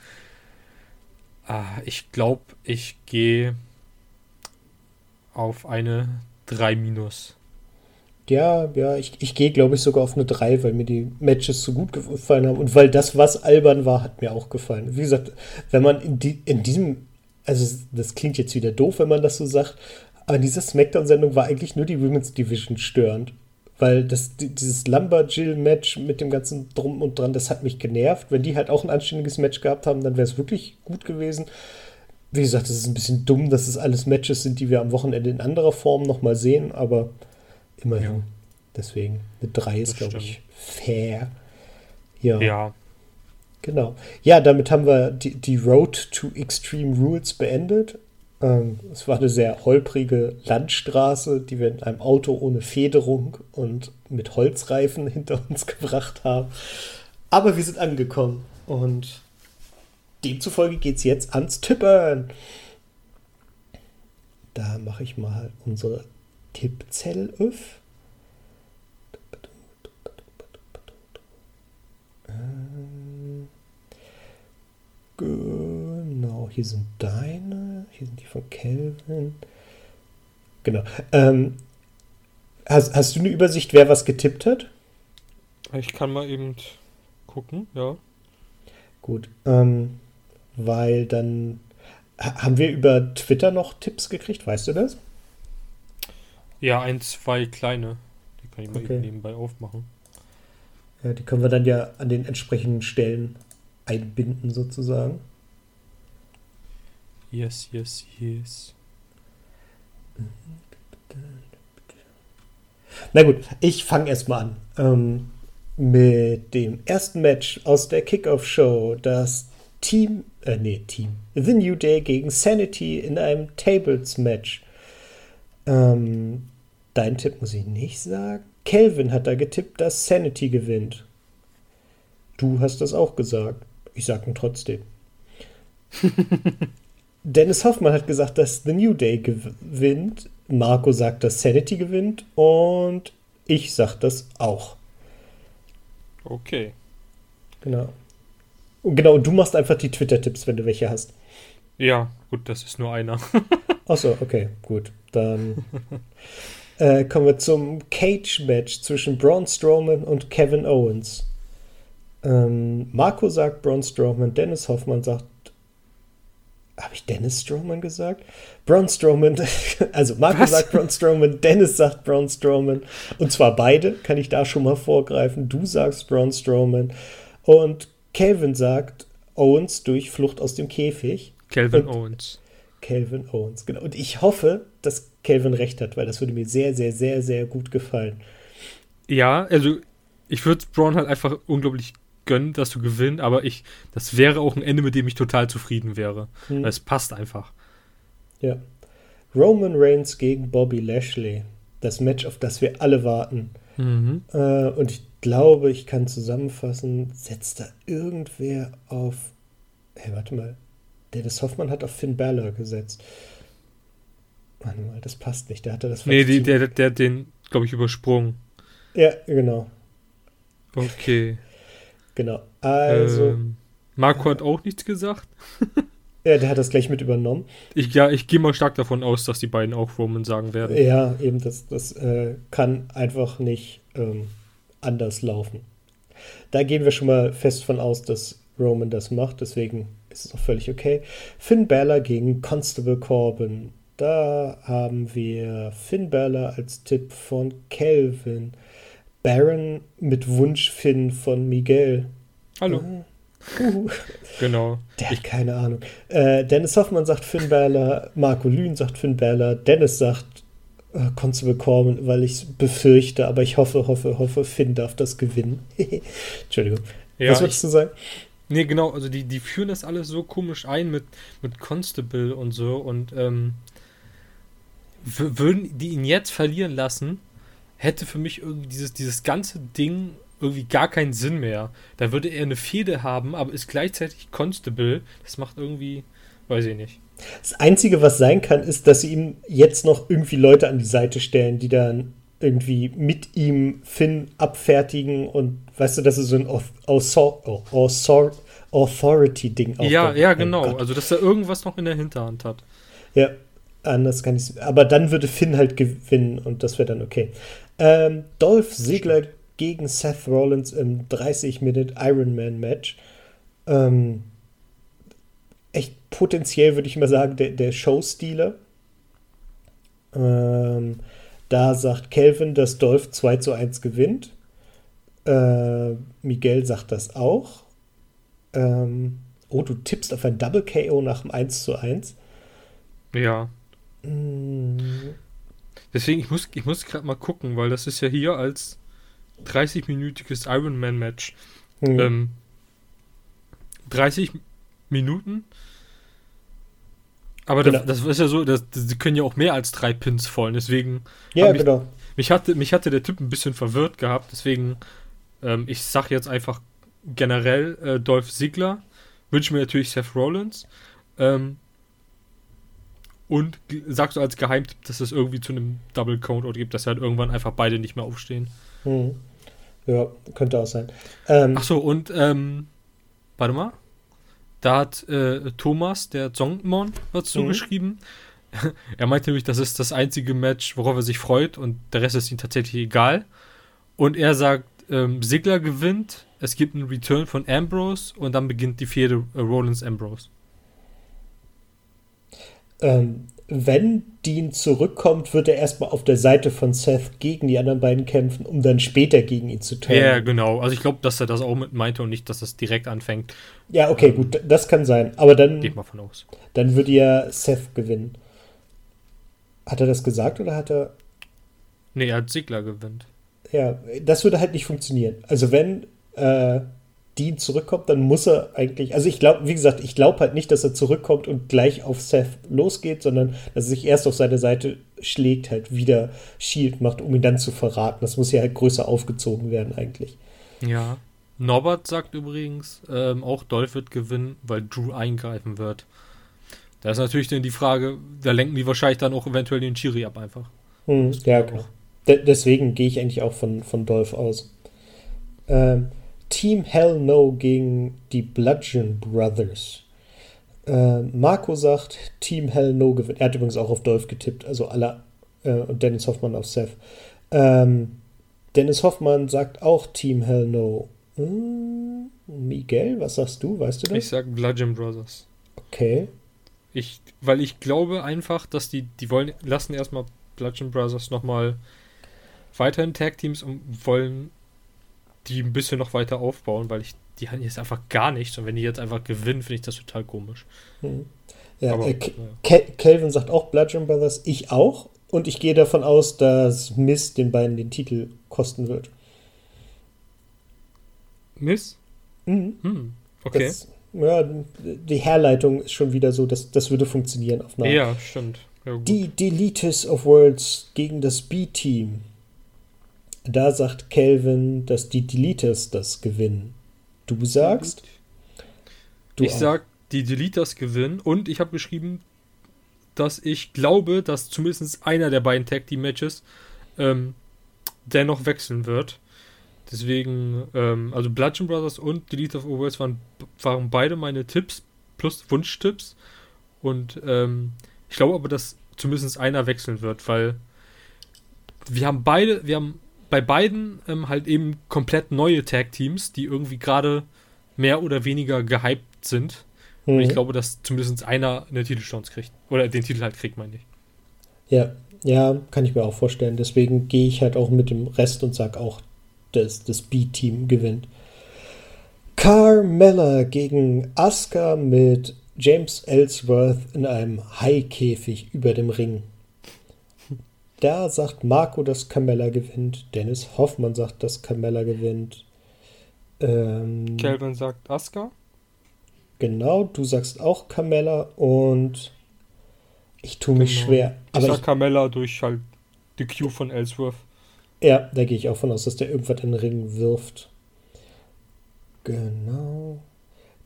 Ah, ich glaube, ich gehe auf eine 3 minus. Ja, ja, ich, ich gehe, glaube ich, sogar auf eine 3, weil mir die Matches so gut gefallen haben. Und weil das, was albern war, hat mir auch gefallen. Wie gesagt, wenn man in, die, in diesem, also das klingt jetzt wieder doof, wenn man das so sagt, aber in dieser Smackdown-Sendung war eigentlich nur die Women's Division störend. Weil das, die- dieses Lumberjill-Match mit dem ganzen Drum und Dran, das hat mich genervt. Wenn die halt auch ein anständiges Match gehabt haben, dann wäre es wirklich gut gewesen. Wie gesagt, es ist ein bisschen dumm, dass es alles Matches sind, die wir am Wochenende in anderer Form nochmal sehen, aber immerhin. Ja. Deswegen, eine 3 ist, glaube ich, fair. Ja, Ja, genau. Ja, damit haben wir die, die Road to Extreme Rules beendet. Ähm, es war eine sehr holprige Landstraße, die wir in einem Auto ohne Federung und mit Holzreifen *laughs* hinter uns gebracht haben. Aber wir sind angekommen und demzufolge geht es jetzt ans Tippern. Da mache ich mal unsere Tippzettel auf. Ähm, Genau, hier sind deine, hier sind die von Kelvin. Genau. Ähm, hast, hast du eine Übersicht, wer was getippt hat? ich kann mal eben gucken, ja. Gut, ähm, weil dann ha- haben wir über Twitter noch Tipps gekriegt, weißt du das? Ja, ein, zwei kleine. Die kann ich mal Okay. eben nebenbei aufmachen. Ja, die können wir dann ja an den entsprechenden Stellen einbinden, sozusagen. Yes, yes, yes. Na gut, ich fange erstmal an. Ähm, mit dem ersten Match aus der Kickoff-Show, das Team, äh, nee, Team, The New Day gegen Sanity in einem Tables-Match. Ähm, dein Tipp muss ich nicht sagen. Kelvin hat da getippt, dass Sanity gewinnt. Du hast das auch gesagt. Ich sag ihn trotzdem. *laughs* Dennis Hoffmann hat gesagt, dass The New Day gewinnt. Marco sagt, dass Sanity gewinnt. Und ich sag das auch. Okay. Genau. Und genau, und du machst einfach die Twitter-Tipps, wenn du welche hast. Ja, gut, das ist nur einer. *laughs* Achso, okay, gut. Dann äh, kommen wir zum Cage-Match zwischen Braun Strowman und Kevin Owens. Ähm, Marco sagt Braun Strowman, Dennis Hoffmann sagt. Habe ich Dennis Strowman gesagt? Braun Strowman, *laughs* also Marco Was? sagt Braun Strowman, Dennis sagt Braun Strowman. Und zwar beide, kann ich da schon mal vorgreifen. Du sagst Braun Strowman. Und Kevin sagt Owens durch Flucht aus dem Käfig. Calvin Und- Owens. Calvin Owens, genau. Und ich hoffe, dass Calvin recht hat, weil das würde mir sehr, sehr, sehr, sehr gut gefallen. Ja, also ich würde Braun halt einfach unglaublich gönnen, dass du gewinnst, aber ich, das wäre auch ein Ende, mit dem ich total zufrieden wäre. Hm. Es passt einfach. Ja. Roman Reigns gegen Bobby Lashley. Das Match, auf das wir alle warten. Mhm. Äh, und ich glaube, ich kann zusammenfassen, setzt da irgendwer auf. Hey, warte mal. Dennis Hoffmann hat auf Finn Balor gesetzt. Warte mal, das passt nicht. Der hatte das Nee, die, Team. der, der hat den, glaube ich, übersprungen. Ja, genau. Okay. Genau. Also, ähm, Marco hat auch nichts gesagt. *laughs* ja, der hat das gleich mit übernommen. Ich, ja, ich gehe mal stark davon aus, dass die beiden auch Roman sagen werden. Ja, eben, das, das äh, kann einfach nicht ähm, anders laufen. Da gehen wir schon mal fest von aus, dass Roman das macht, deswegen ist es auch völlig okay. Finn Balor gegen Constable Corbin. Da haben wir Finn Balor als Tipp von Kelvin. Baron mit Wunsch Finn von Miguel. Hallo. Uh, Genau. der hat keine Ahnung. Äh, Dennis Hoffmann sagt Finn Balor, Marco Lühn sagt Finn Balor, Dennis sagt äh, Constable Corbin, weil ich es befürchte, aber ich hoffe, hoffe, hoffe, Finn darf das gewinnen. *laughs* Entschuldigung. Ja, Was wolltest du sagen? nee, genau. Also die, die führen das alles so komisch ein mit, mit Constable und so. Und ähm, würden die ihn jetzt verlieren lassen, hätte für mich irgendwie dieses, dieses ganze Ding irgendwie gar keinen Sinn mehr. Da würde er eine Fehde haben, aber ist gleichzeitig Constable. Das macht irgendwie, weiß ich nicht. Das Einzige, was sein kann, ist, dass sie ihm jetzt noch irgendwie Leute an die Seite stellen, die dann irgendwie mit ihm Finn abfertigen und weißt du, dass es so ein Auth- Author- oh, Author- Authority-Ding Ja, aufbaut. ja, Oh genau. Gott. also, dass er irgendwas noch in der Hinterhand hat. Ja, anders kann ich es. Aber dann würde Finn halt gewinnen und das wäre dann okay. Ähm, Dolph Ziggler gegen Seth Rollins im 30-Minute Ironman-Match. Ähm, echt potenziell, würde ich mal sagen, der, der Showstealer. Ähm, da sagt Kelvin, dass Dolph 2 zu 1 gewinnt. Äh, Miguel sagt das auch. Ähm, oh, du tippst auf ein Double KO nach dem 1 zu 1. Ja. Mm, Deswegen, ich muss, ich muss gerade mal gucken, weil das ist ja hier als 30-minütiges Ironman-Match. hm. Ähm, 30 Minuten. Aber Genau. das, das ist ja so, das, sie können ja auch mehr als drei Pins vollen. Deswegen, ja, hab ich- genau. mich hatte, mich hatte der Typ ein bisschen verwirrt gehabt. Deswegen, ähm, ich sag jetzt einfach generell äh, Dolph Ziggler. Wünsche mir natürlich Seth Rollins. Ähm, und sagst du als Geheimtipp, dass es irgendwie zu einem Double Count gibt, dass halt irgendwann einfach beide nicht mehr aufstehen. Hm. Ja, könnte auch sein. Ähm, Ach so, und ähm, warte mal. Da hat äh, Thomas, der Zongmon, was Mhm. zugeschrieben. *laughs* er meinte nämlich, das ist das einzige Match, worauf er sich freut und der Rest ist ihm tatsächlich egal. Und er sagt, ähm, Sigler gewinnt, es gibt einen Return von Ambrose und dann beginnt die Fehde äh, Rollins Ambrose. Ähm, wenn Dean zurückkommt, wird er erstmal auf der Seite von Seth gegen die anderen beiden kämpfen, um dann später gegen ihn zu Ja, turnen. genau. Also ich glaube, dass er das auch mit meinte und nicht, dass das direkt anfängt. Ja, okay, gut, das kann sein. Aber dann, Geht mal von aus. dann würde ja Seth gewinnen. Hat er das gesagt oder hat er. Nee, er hat Sigler gewinnt. Ja, das würde halt nicht funktionieren. Also wenn äh, Dean zurückkommt, dann muss er eigentlich, also ich glaube, wie gesagt, ich glaube halt nicht, dass er zurückkommt und gleich auf Seth losgeht, sondern dass er sich erst auf seine Seite schlägt, halt wieder Shield macht, um ihn dann zu verraten. Das muss ja halt größer aufgezogen werden eigentlich. Ja. Norbert sagt übrigens, ähm, auch Dolph wird gewinnen, weil Drew eingreifen wird. Da ist natürlich dann die Frage, da lenken die wahrscheinlich dann auch eventuell den Chiri ab einfach. Hm, ja, genau. De deswegen gehe ich eigentlich auch von, von Dolph aus. Ähm, Team Hell No gegen die Bludgeon Brothers. Äh, Marco sagt, Team Hell No gewinnt. Er hat übrigens auch auf Dolph getippt, also alle äh, und Dennis Hoffmann auf Seth. Ähm, Dennis Hoffmann sagt auch Team Hell No. Hm, Miguel, was sagst du? Weißt du das? Ich sag Bludgeon Brothers. Okay. Ich, weil ich glaube einfach, dass die, die wollen, lassen erstmal Bludgeon Brothers nochmal weiterhin Tag Teams und wollen die ein bisschen noch weiter aufbauen, weil ich, die hatten jetzt einfach gar nichts und wenn die jetzt einfach gewinnen, finde ich das total komisch. Hm. Ja, Aber, äh, Ke- Kelvin sagt auch Bludgeon Brothers, ich auch. Und ich gehe davon aus, dass Miss den beiden den Titel kosten wird. Miss? Mhm. Hm, okay. Das, ja, die Herleitung ist schon wieder so, dass das würde funktionieren auf Namen. ja, stimmt. Ja. Die Deletus of Worlds gegen das B-Team. Da sagt Kelvin, dass die Deleters das gewinnen. Du sagst? Du ich auch. sag, die Deleters gewinnen und ich habe geschrieben, dass ich glaube, dass zumindest einer der beiden Tag Team Matches ähm, dennoch wechseln wird. Deswegen, ähm, also Bludgeon Brothers und Delete of Worlds waren, waren beide meine Tipps plus Wunschtipps. Und ähm, ich glaube aber, dass zumindest einer wechseln wird, weil wir haben beide, wir haben bei beiden ähm, halt eben komplett neue Tag Teams, die irgendwie gerade mehr oder weniger gehypt sind. Und ich Mhm. glaube, dass zumindest einer eine Titelchance kriegt. Oder den Titel halt kriegt, meine ich. Ja, ja, kann ich mir auch vorstellen. Deswegen gehe ich halt auch mit dem Rest und sag auch, dass das B-Team gewinnt. Carmella gegen Asuka mit James Ellsworth in einem Haikäfig über dem Ring. Da sagt Marco, dass Carmella gewinnt. Dennis Hoffmann sagt, dass Carmella gewinnt. Ähm, Calvin sagt Asuka. genau, du sagst auch Carmella und ich tue mich Genau. schwer. Ich Aber sag ich, Carmella durch halt die Q von Ellsworth. Ja, da gehe ich auch von aus, dass der irgendwas in den Ring wirft. Genau.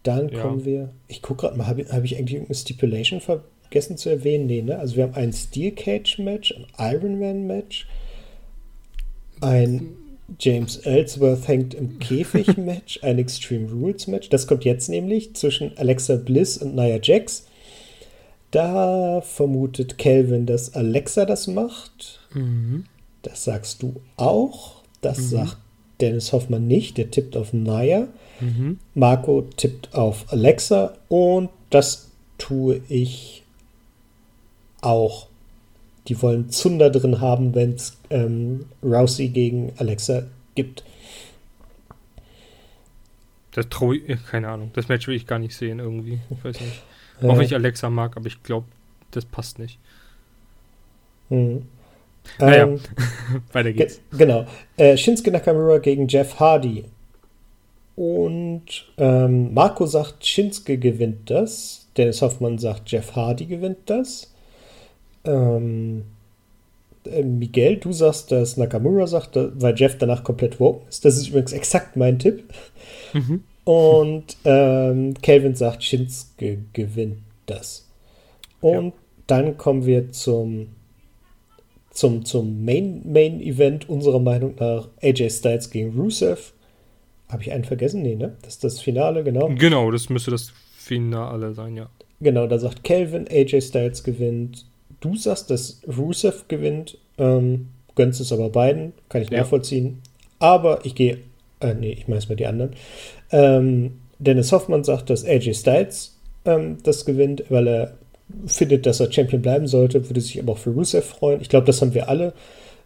Dann Ja. kommen wir. Ich gucke gerade mal, habe hab ich eigentlich irgendeine Stipulation vergessen zu erwähnen? Nee, ne? Also wir haben ein Steel Cage Match, ein Iron Man Match, ein James Ellsworth hängt im Käfig *laughs* Match, ein Extreme Rules Match. Das kommt jetzt nämlich zwischen Alexa Bliss und Nia Jax. Da vermutet Calvin, dass Alexa das macht. Mhm. Das sagst du auch. Das sagt Dennis Hoffmann nicht. Der tippt auf Naya. Mhm. Marco tippt auf Alexa. Und das tue ich auch. Die wollen Zunder drin haben, wenn es ähm, Rousey gegen Alexa gibt. Das traue ich, keine Ahnung. Das Match will ich gar nicht sehen irgendwie. Ich weiß nicht. Äh, Auch wenn ich Alexa mag, aber ich glaube, das passt nicht. hm. Naja, Ähm, *laughs* Weiter Ge geht's. genau. Äh, Shinsuke Nakamura gegen Jeff Hardy. Und ähm, Marco sagt, Shinsuke gewinnt das. Dennis Hoffmann sagt, Jeff Hardy gewinnt das. Ähm, äh, Miguel, du sagst, dass Nakamura sagt, weil Jeff danach komplett woken ist. Das ist übrigens exakt mein Tipp. Mhm. Und ähm, Calvin sagt, Shinsuke gewinnt das. Und dann kommen wir zum, zum, zum Main, Main Event unserer Meinung nach AJ Styles gegen Rusev. Habe ich einen vergessen? Nee, ne? Das ist das Finale, genau. Genau, das müsste das Finale sein, ja. Genau, da sagt Calvin, AJ Styles gewinnt. Du sagst, dass Rusev gewinnt. Ähm, gönnst es aber beiden. Kann ich Ja. nachvollziehen. Aber ich gehe. Äh, nee, ich meine es mal die anderen. Ähm, Dennis Hoffmann sagt, dass AJ Styles ähm, das gewinnt, weil er findet, dass er Champion bleiben sollte. Würde sich aber auch für Rusev freuen. Ich glaube, das haben wir alle.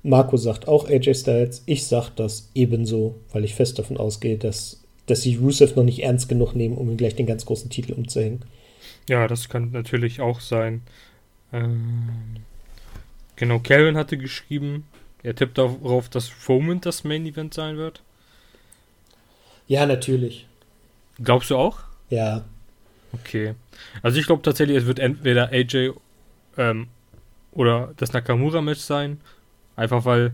Marco sagt auch AJ Styles. Ich sage das ebenso, weil ich fest davon ausgehe, dass, dass sie Rusev noch nicht ernst genug nehmen, um ihm gleich den ganz großen Titel umzuhängen. Ja, das kann natürlich auch sein. Ähm, genau, Calvin hatte geschrieben, er tippt darauf, dass Roman das Main Event sein wird. Ja, natürlich. Glaubst du auch? Ja. Okay. Also ich glaube tatsächlich, es wird entweder AJ ähm, oder das Nakamura-Match sein. Einfach weil,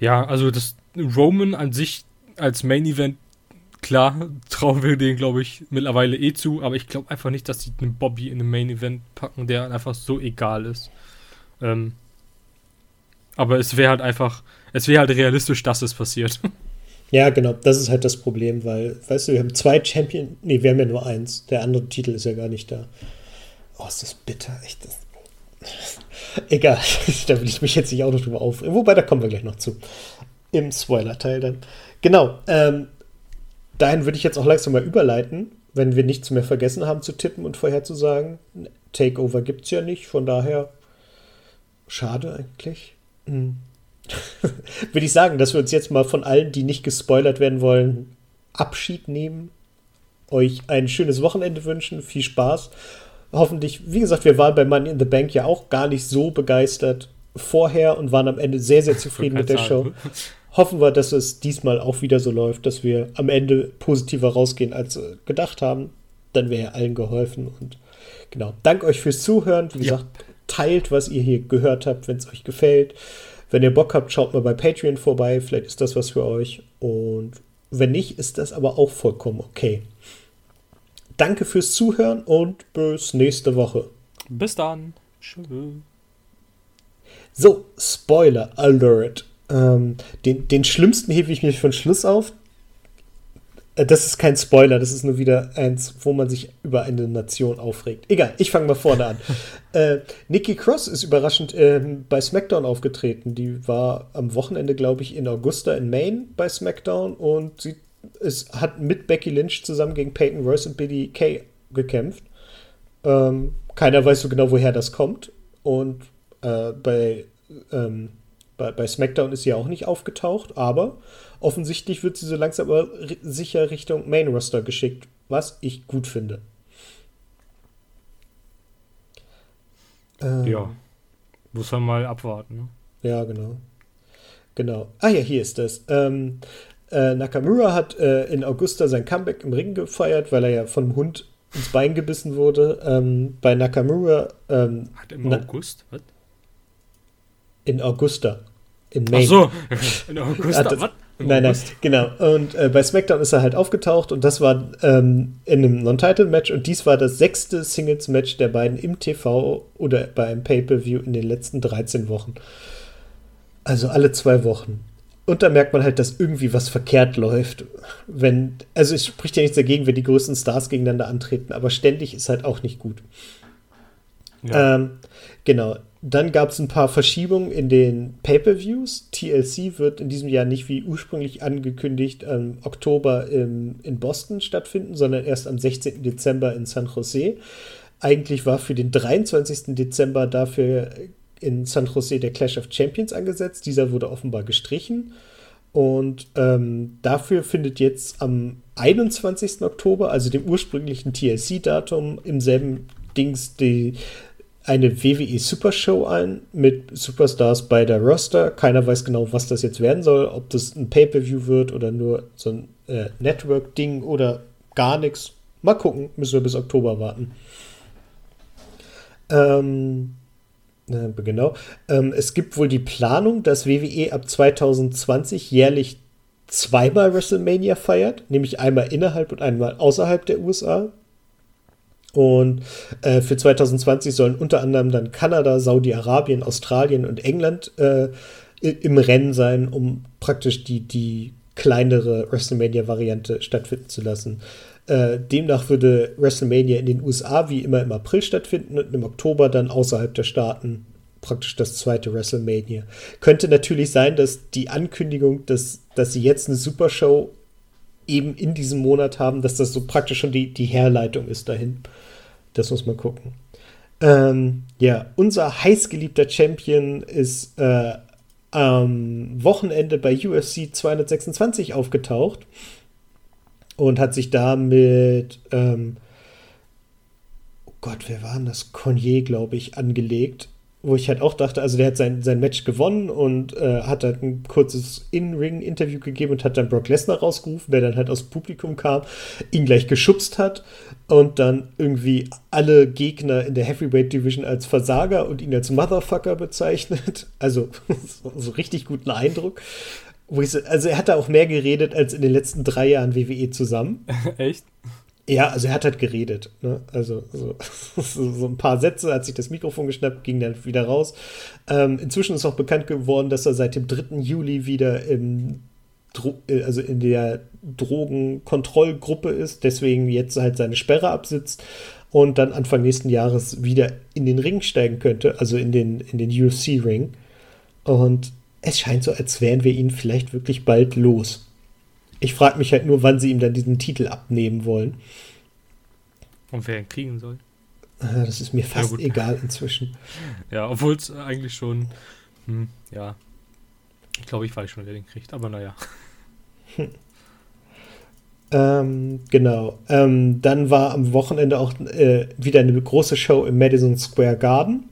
ja, also das Roman an sich als Main-Event, klar, trauen wir den, glaube ich, mittlerweile eh zu, aber ich glaube einfach nicht, dass die einen Bobby in einem Main-Event packen, der einfach so egal ist. Ähm, aber es wäre halt einfach, es wäre halt realistisch, dass es passiert. *laughs* Ja, genau, das ist halt das Problem, weil, weißt du, wir haben zwei Champion, nee, wir haben ja nur eins. Der andere Titel ist ja gar nicht da. Oh, ist das bitter, echt. Das *laughs* Egal, *laughs* da will ich mich jetzt nicht auch noch drüber aufregen. Wobei, da kommen wir gleich noch zu. Im Spoiler-Teil dann. Genau, ähm, dahin würde ich jetzt auch langsam mal überleiten, wenn wir nichts mehr vergessen haben zu tippen und vorherzusagen. Takeover gibt es ja nicht, von daher schade eigentlich. Hm. *laughs* würde ich sagen, dass wir uns jetzt mal von allen, die nicht gespoilert werden wollen, Abschied nehmen. Euch ein schönes Wochenende wünschen, viel Spaß hoffentlich, wie gesagt, wir waren bei Money in the Bank ja auch gar nicht so begeistert vorher und waren am Ende sehr, sehr zufrieden mit der Show. Hoffen wir, dass es diesmal auch wieder so läuft, dass wir am Ende positiver rausgehen, als gedacht haben. Dann wäre ja allen geholfen. Und genau, danke euch fürs Zuhören. Wie gesagt, ja. teilt, was ihr hier gehört habt, wenn es euch gefällt. Wenn ihr Bock habt, schaut mal bei Patreon vorbei. Vielleicht ist das was für euch. Und wenn nicht, ist das aber auch vollkommen okay. Danke fürs Zuhören und bis nächste Woche. Bis dann. Tschüss. So, Spoiler Alert. Ähm, den, den schlimmsten hebe ich mir für den Schluss auf. Äh, das ist kein Spoiler, das ist nur wieder eins, wo man sich über eine Nation aufregt. Egal, ich fange mal vorne an. *laughs* äh, Nikki Cross ist überraschend äh, bei SmackDown aufgetreten. Die war am Wochenende, glaube ich, in Augusta in Maine bei SmackDown und sie es hat mit Becky Lynch zusammen gegen Peyton Royce und Billy Kay gekämpft. Ähm, keiner weiß so genau, woher das kommt. Und äh, bei, ähm, bei, bei, SmackDown ist sie auch nicht aufgetaucht, aber offensichtlich wird sie so langsam aber sicher Richtung Main Roster geschickt, was ich gut finde. Ähm, ja, muss man mal abwarten. Ne? Ja, genau. Genau. Ah ja, hier ist das. Ähm, äh, Nakamura hat äh, in Augusta sein Comeback im Ring gefeiert, weil er ja vom Hund ins Bein gebissen wurde. Ähm, bei Nakamura. Ähm, hat im August? Was? In Augusta. In Maine. Ach so, *laughs* in Augusta. das, was? Nein, nein, genau. Und äh, bei SmackDown ist er halt aufgetaucht und das war ähm, in einem Non-Title-Match und dies war das sechste Singles-Match der beiden im TV oder bei einem Pay-Per-View in den letzten 13 Wochen. Also alle zwei Wochen. Und da merkt man halt, dass irgendwie was verkehrt läuft. Wenn, also es spricht ja nichts dagegen, wenn die größten Stars gegeneinander antreten, aber ständig ist halt auch nicht gut. Ja. Ähm, genau. Dann gab es ein paar Verschiebungen in den Pay-per-Views. TLC wird in diesem Jahr nicht wie ursprünglich angekündigt im Oktober im, in Boston stattfinden, sondern erst am 16. Dezember in San Jose. Eigentlich war für den 23. Dezember dafür in San Jose der Clash of Champions angesetzt. Dieser wurde offenbar gestrichen. Und ähm, dafür findet jetzt am 21. Oktober, also dem ursprünglichen TLC-Datum, im selben Dings die, eine WWE Super Show ein mit Superstars bei der Roster. Keiner weiß genau, was das jetzt werden soll, ob das ein Pay-Per-View wird oder nur so ein äh, Network-Ding oder gar nichts. Mal gucken, müssen wir bis Oktober warten. Ähm, äh, genau. Ähm, es gibt wohl die Planung, dass WWE ab 2020 jährlich zweimal WrestleMania feiert, nämlich einmal innerhalb und einmal außerhalb der USA. Und äh, für 2020 sollen unter anderem dann Kanada, Saudi-Arabien, Australien und England äh, im Rennen sein, um praktisch die, die kleinere WrestleMania-Variante stattfinden zu lassen. Äh, demnach würde WrestleMania in den USA wie immer im April stattfinden und im Oktober dann außerhalb der Staaten praktisch das zweite WrestleMania. Könnte natürlich sein, dass die Ankündigung, dass, dass sie jetzt eine Supershow eben in diesem Monat haben, dass das so praktisch schon die, die Herleitung ist dahin. Das muss man gucken. Ähm, ja, unser heißgeliebter Champion ist äh, am Wochenende bei UFC 226 aufgetaucht und hat sich da mit, ähm, oh Gott, wer war denn das? Cornier, glaube ich, angelegt. Wo ich halt auch dachte, also der hat sein, sein Match gewonnen und äh, hat halt ein kurzes In-Ring-Interview gegeben und hat dann Brock Lesnar rausgerufen, der dann halt aus dem Publikum kam, ihn gleich geschubst hat und dann irgendwie alle Gegner in der Heavyweight Division als Versager und ihn als Motherfucker bezeichnet. *laughs* Also *laughs* so, richtig guten Eindruck. Also er hat da auch mehr geredet als in den letzten drei Jahren WWE zusammen. *laughs* Echt? Ja, also er hat halt geredet. Ne? Also so, *laughs* so, ein paar Sätze, hat sich das Mikrofon geschnappt, ging dann wieder raus. Ähm, inzwischen ist auch bekannt geworden, dass er seit dem 3. Juli wieder im Dro äh, also in der Drogenkontrollgruppe ist, deswegen jetzt halt seine Sperre absitzt und dann Anfang nächsten Jahres wieder in den Ring steigen könnte, also in den, in den UFC-Ring. Und es scheint so, als wären wir ihn vielleicht wirklich bald los. Ich frage mich halt nur, wann sie ihm dann diesen Titel abnehmen wollen. Und wer ihn kriegen soll. Ah, Das ist mir fast gut. egal inzwischen. *laughs* Ja, obwohl es eigentlich schon, hm, ja. Ich glaube, ich weiß schon, wer den kriegt, aber naja. *laughs* Ähm, genau. Ähm, dann war am Wochenende auch äh, wieder eine große Show im Madison Square Garden,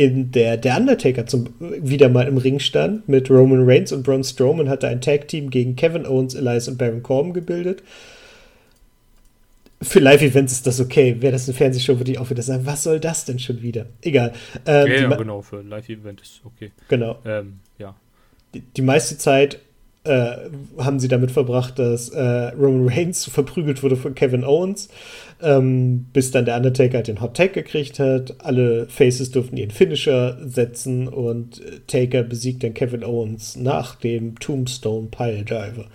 in der der Undertaker zum, wieder mal im Ring stand mit Roman Reigns und Braun Strowman hatte ein Tag-Team gegen Kevin Owens, Elias und Baron Corbin gebildet. Für Live-Events ist das okay. Wäre das eine Fernsehshow, würde ich auch wieder sagen, was soll das denn schon wieder? Egal. Ähm, ja, ja, genau, für Live-Event ist okay. genau. Ähm, ja. die, die meiste Zeit äh, haben sie damit verbracht, dass äh, Roman Reigns verprügelt wurde von Kevin Owens, ähm, bis dann der Undertaker den Hot Tag gekriegt hat. Alle Faces durften ihren Finisher setzen und äh, Taker besiegt dann Kevin Owens nach dem Tombstone Pile Driver.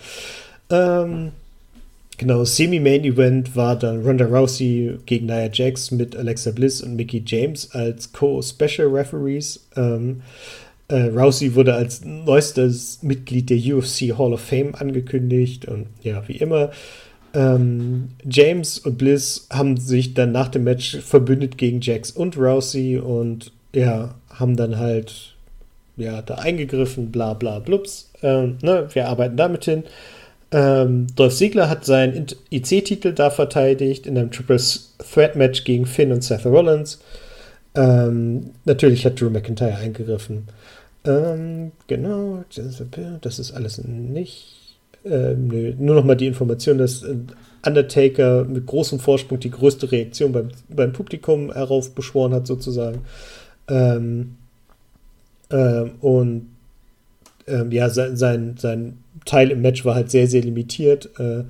Ähm, genau, Semi-Main-Event war dann Ronda Rousey gegen Nia Jax mit Alexa Bliss und Mickey James als Co-Special Referees. Ähm, äh, Rousey wurde als neuestes Mitglied der UFC Hall of Fame angekündigt und ja, wie immer. Ähm, James und Bliss haben sich dann nach dem Match verbündet gegen Jax und Rousey und ja, haben dann halt ja, da eingegriffen, bla bla blups. Ähm, ne, wir arbeiten damit hin. Ähm, Dolph Ziegler hat seinen IC-Titel da verteidigt in einem Triple Threat Match gegen Finn und Seth Rollins. Ähm, natürlich hat Drew McIntyre eingegriffen. Ähm, genau, das ist alles nicht. Ähm, nö, nur noch mal die Information, dass äh, Undertaker mit großem Vorsprung die größte Reaktion beim, beim Publikum heraufbeschworen hat, sozusagen. Ähm, ähm, und ähm, ja, sein, sein, sein Teil im Match war halt sehr, sehr limitiert. Äh,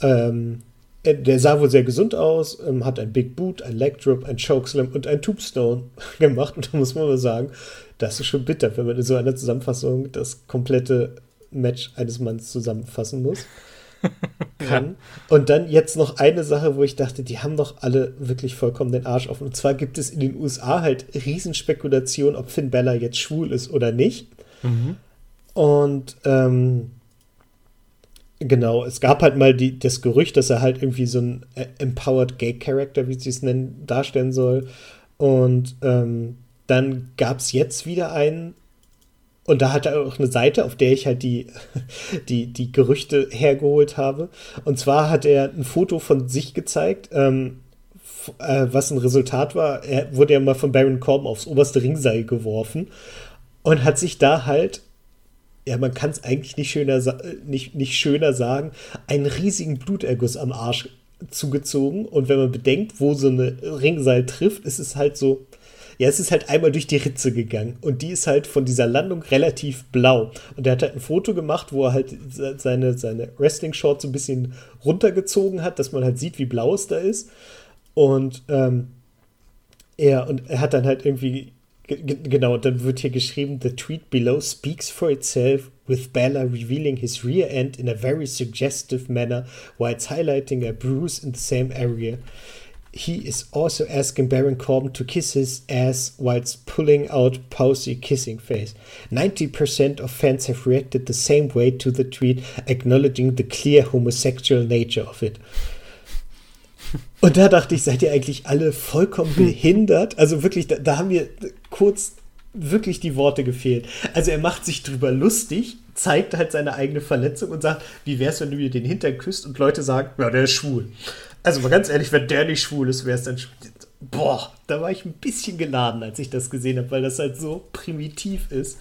ähm, er- der sah wohl sehr gesund aus, ähm, hat ein Big Boot, ein Leg Drop, ein Chokeslam und ein Tombstone *laughs* gemacht. Und da muss man mal sagen, das ist schon bitter, wenn man in so einer Zusammenfassung das komplette Match eines Manns zusammenfassen muss. *laughs* Kann. Und dann jetzt noch eine Sache, wo ich dachte, die haben doch alle wirklich vollkommen den Arsch offen. Und zwar gibt es in den USA halt Riesenspekulation, ob Finn Bella jetzt schwul ist oder nicht. Und ähm, genau, es gab halt mal die, das Gerücht, dass er halt irgendwie so ein äh, Empowered Gay Character, wie sie es nennen, darstellen soll. Und ähm, dann gab es jetzt wieder einen. Und da hat er auch eine Seite, auf der ich halt die, *laughs* die, die Gerüchte hergeholt habe. Und zwar hat er ein Foto von sich gezeigt, ähm, äh, was ein Resultat war. Er wurde ja mal von Baron Corbin aufs oberste Ringseil geworfen und hat sich da halt ja, man kann es eigentlich nicht schöner, nicht, nicht schöner sagen, einen riesigen Bluterguss am Arsch zugezogen. Und wenn man bedenkt, wo so eine Ringseil trifft, ist es halt so, ja, es ist halt einmal durch die Ritze gegangen. Und die ist halt von dieser Landung relativ blau. Und er hat halt ein Foto gemacht, wo er halt se- seine, seine Wrestling-Shorts so ein bisschen runtergezogen hat, dass man halt sieht, wie blau es da ist. Und ähm, er, und er hat dann halt irgendwie, ge- ge- genau, dann wird hier geschrieben, the tweet below speaks for itself with Bella revealing his rear end in a very suggestive manner while it's highlighting a bruise in the same area. He is also asking Baron Corbin to kiss his ass whilst pulling out Posey kissing face. 90% of fans have reacted the same way to the tweet, acknowledging the clear homosexual nature of it. *laughs* Und da dachte ich, seid ihr eigentlich alle vollkommen behindert? Also wirklich, da, da haben mir kurz wirklich die Worte gefehlt. Also er macht sich drüber lustig, zeigt halt seine eigene Verletzung und sagt, wie wär's, wenn du mir den Hintern küsst und Leute sagen, ja, der ist schwul. Also mal ganz ehrlich, wenn der nicht schwul ist, wär's dann schwul. Boah, da war ich ein bisschen geladen, als ich das gesehen habe, weil das halt so primitiv ist.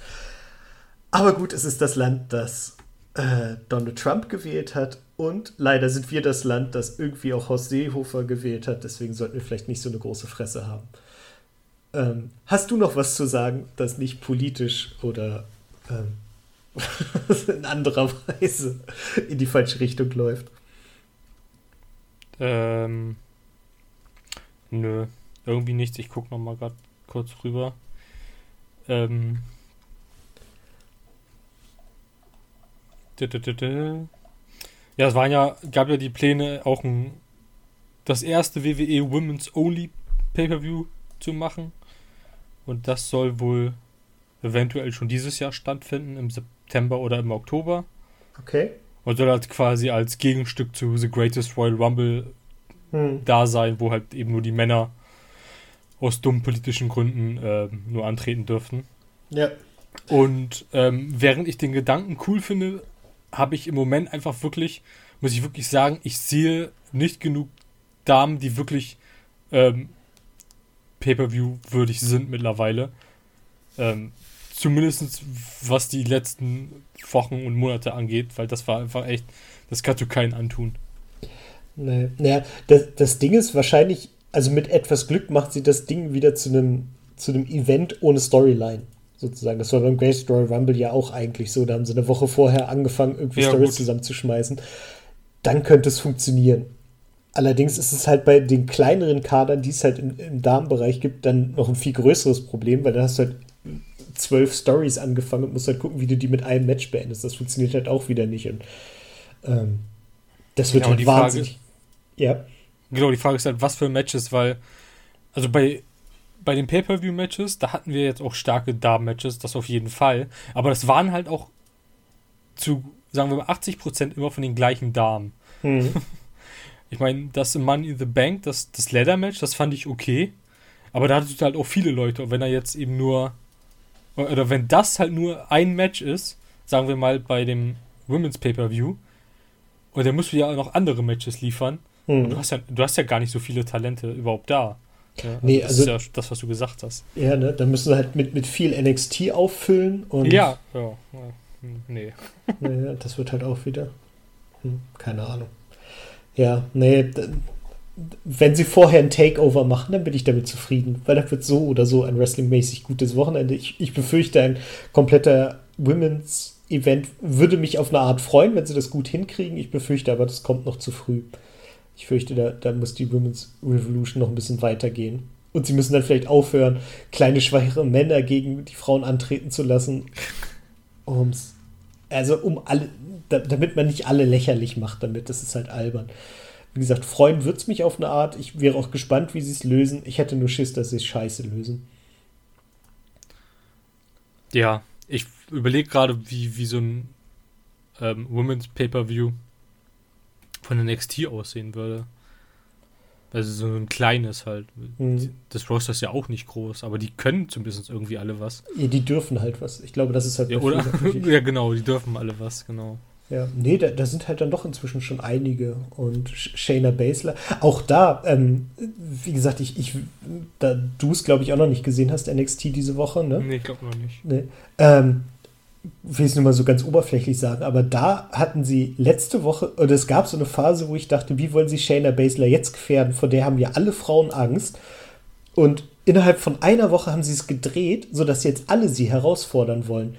Aber gut, es ist das Land, das äh, Donald Trump gewählt hat. Und leider sind wir das Land, das irgendwie auch Horst Seehofer gewählt hat. Deswegen sollten wir vielleicht nicht so eine große Fresse haben. Ähm, hast du noch was zu sagen, das nicht politisch oder ähm, *laughs* in anderer Weise in die falsche Richtung läuft? Ähm, nö, irgendwie nichts. Ich gucke noch mal grad kurz rüber. Ähm, Ja, es waren ja, gab ja die Pläne, auch ein, das erste WWE Women's Only Pay-Per-View zu machen. Und das soll wohl eventuell schon dieses Jahr stattfinden, im September oder im Oktober. Okay. Und soll halt quasi als Gegenstück zu The Greatest Royal Rumble Hm. da sein, wo halt eben nur die Männer aus dummen politischen Gründen äh, nur antreten dürften. Ja. Und ähm, während ich den Gedanken cool finde, habe ich im Moment einfach wirklich, muss ich wirklich sagen, ich sehe nicht genug Damen, die wirklich ähm, Pay-per-view würdig sind mittlerweile. Ähm, Zumindest was die letzten Wochen und Monate angeht, weil das war einfach echt, das kannst du keinen antun. Nee. Naja, das, das Ding ist wahrscheinlich, also mit etwas Glück macht sie das Ding wieder zu einem zu einem Event ohne Storyline, sozusagen. Das war beim Great Royal Rumble ja auch eigentlich so. Da haben sie eine Woche vorher angefangen, irgendwie Ja, Stories gut. zusammenzuschmeißen. Dann könnte es funktionieren. Allerdings ist es halt bei den kleineren Kadern, die es halt im, im Damenbereich gibt, dann noch ein viel größeres Problem, weil da hast du halt zwölf Stories angefangen und musst halt gucken, wie du die mit einem Match beendest. Das funktioniert halt auch wieder nicht. Und ähm, das wird und halt die Frage- wahnsinnig. ja. Genau, die Frage ist halt, was für Matches, weil, also bei, bei den Pay-Per-View-Matches, da hatten wir jetzt auch starke Damen-Matches, das auf jeden Fall. Aber das waren halt auch zu, sagen wir mal, 80% immer von den gleichen Damen. Hm. *laughs* Ich meine, das Money in the Bank, das, das Leather-Match, das fand ich okay. Aber da hattest du halt auch viele Leute. Und wenn er jetzt eben nur, oder wenn das halt nur ein Match ist, sagen wir mal bei dem Women's Pay-Per-View, und dann musst du ja auch noch andere Matches liefern. Und du Hm. hast ja, du hast ja gar nicht so viele Talente überhaupt da. Ja, Nee, das also- ist ja das, was du gesagt hast. Ja, ne? Da müssen sie halt mit, mit viel NXT auffüllen und Ja, ja. Hm, Nee. *laughs* Naja, das wird halt auch wieder. Hm, keine Ahnung. Ja, nee, wenn sie vorher ein Takeover machen, dann bin ich damit zufrieden, weil das wird so oder so ein wrestlingmäßig gutes Wochenende. Ich, ich befürchte, ein kompletter Women's Event würde mich auf eine Art freuen, wenn sie das gut hinkriegen. Ich befürchte aber, das kommt noch zu früh. Ich fürchte, da, da muss die Women's Revolution noch ein bisschen weitergehen. Und sie müssen dann vielleicht aufhören, kleine, schwache Männer gegen die Frauen antreten zu lassen. Ums, also um alle, da, damit man nicht alle lächerlich macht damit. Das ist halt albern. Wie gesagt, freuen wird es mich auf eine Art. Ich wäre auch gespannt, wie sie es lösen. Ich hätte nur Schiss, dass sie es scheiße lösen. Ja, ich überlege gerade, wie, wie so ein ähm, Women's Pay-Per-View von NXT aussehen würde. Also so ein kleines halt. Hm. Das Roster ist ja auch nicht groß, aber die können zumindest irgendwie alle was. Ja, die dürfen halt was. Ich glaube, das ist halt Ja, oder? *laughs* ja, genau, die dürfen alle was, genau. Ja, nee, da, da sind halt dann doch inzwischen schon einige. Und Sh- Shayna Baszler, auch da, ähm, wie gesagt, ich, ich da du es, glaube ich, auch noch nicht gesehen hast, NXT diese Woche, ne? Nee, ich glaube noch nicht. Nee. Ähm, will es nur mal so ganz oberflächlich sagen, aber da hatten sie letzte Woche, oder es gab so eine Phase, wo ich dachte, wie wollen sie Shayna Baszler jetzt gefährden? Vor der haben ja alle Frauen Angst. Und innerhalb von einer Woche haben sie es gedreht, sodass jetzt alle sie herausfordern wollen.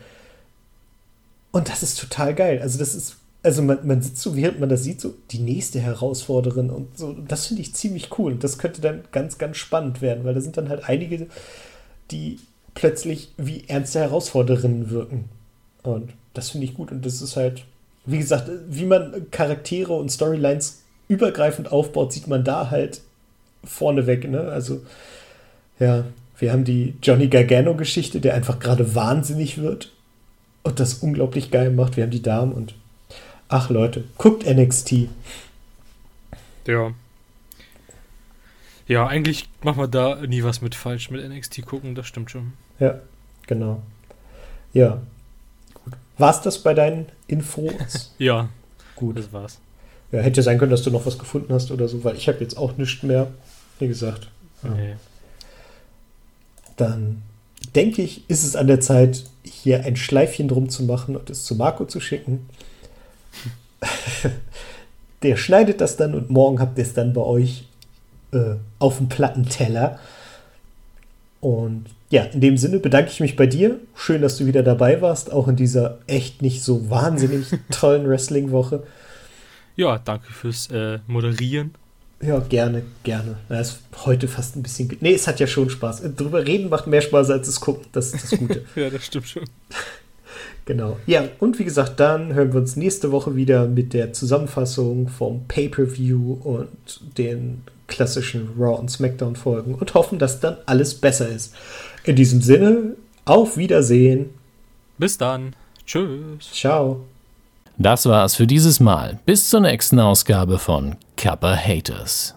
Und das ist total geil. Also, das ist, also man, man sitzt so, während man das sieht, so die nächste Herausforderin und so. Das finde ich ziemlich cool. Und das könnte dann ganz, ganz spannend werden, weil da sind dann halt einige, die plötzlich wie ernste Herausforderinnen wirken. Und das finde ich gut. Und das ist halt, wie gesagt, wie man Charaktere und Storylines übergreifend aufbaut, sieht man da halt vorneweg. Ne? Also, ja, wir haben die Johnny Gargano-Geschichte, der einfach gerade wahnsinnig wird und das unglaublich geil macht. Wir haben die Damen und ach Leute, guckt NXT. Ja. Ja, eigentlich machen wir da nie was mit falsch mit NXT gucken, das stimmt schon. Ja, genau. Ja. Gut. War's das bei deinen Infos? *laughs* Ja, Gut. das war's. Ja, hätte sein können, dass du noch was gefunden hast oder so, weil ich habe jetzt auch nichts mehr. Wie gesagt. Ja. Nee. Dann denke ich, ist es an der Zeit, hier ein Schleifchen drum zu machen und es zu Marco zu schicken. *laughs* Der schneidet das dann und morgen habt ihr es dann bei euch äh, auf dem Plattenteller. Und ja, in dem Sinne bedanke ich mich bei dir. Schön, dass du wieder dabei warst, auch in dieser echt nicht so wahnsinnig *laughs* tollen Wrestling-Woche. Ja, danke fürs äh, Moderieren. Ja, gerne, gerne. Na, ist heute fast ein bisschen. Nee, es hat ja schon Spaß. Drüber reden macht mehr Spaß als es gucken. Das ist das Gute. *laughs* Ja, das stimmt schon. *laughs* Genau. Ja, und wie gesagt, dann hören wir uns nächste Woche wieder mit der Zusammenfassung vom Pay-Per-View und den klassischen Raw und SmackDown-Folgen und hoffen, dass dann alles besser ist. In diesem Sinne, auf Wiedersehen. Bis dann. Tschüss. Ciao. Das war's für dieses Mal. Bis zur nächsten Ausgabe von Kappa Haters.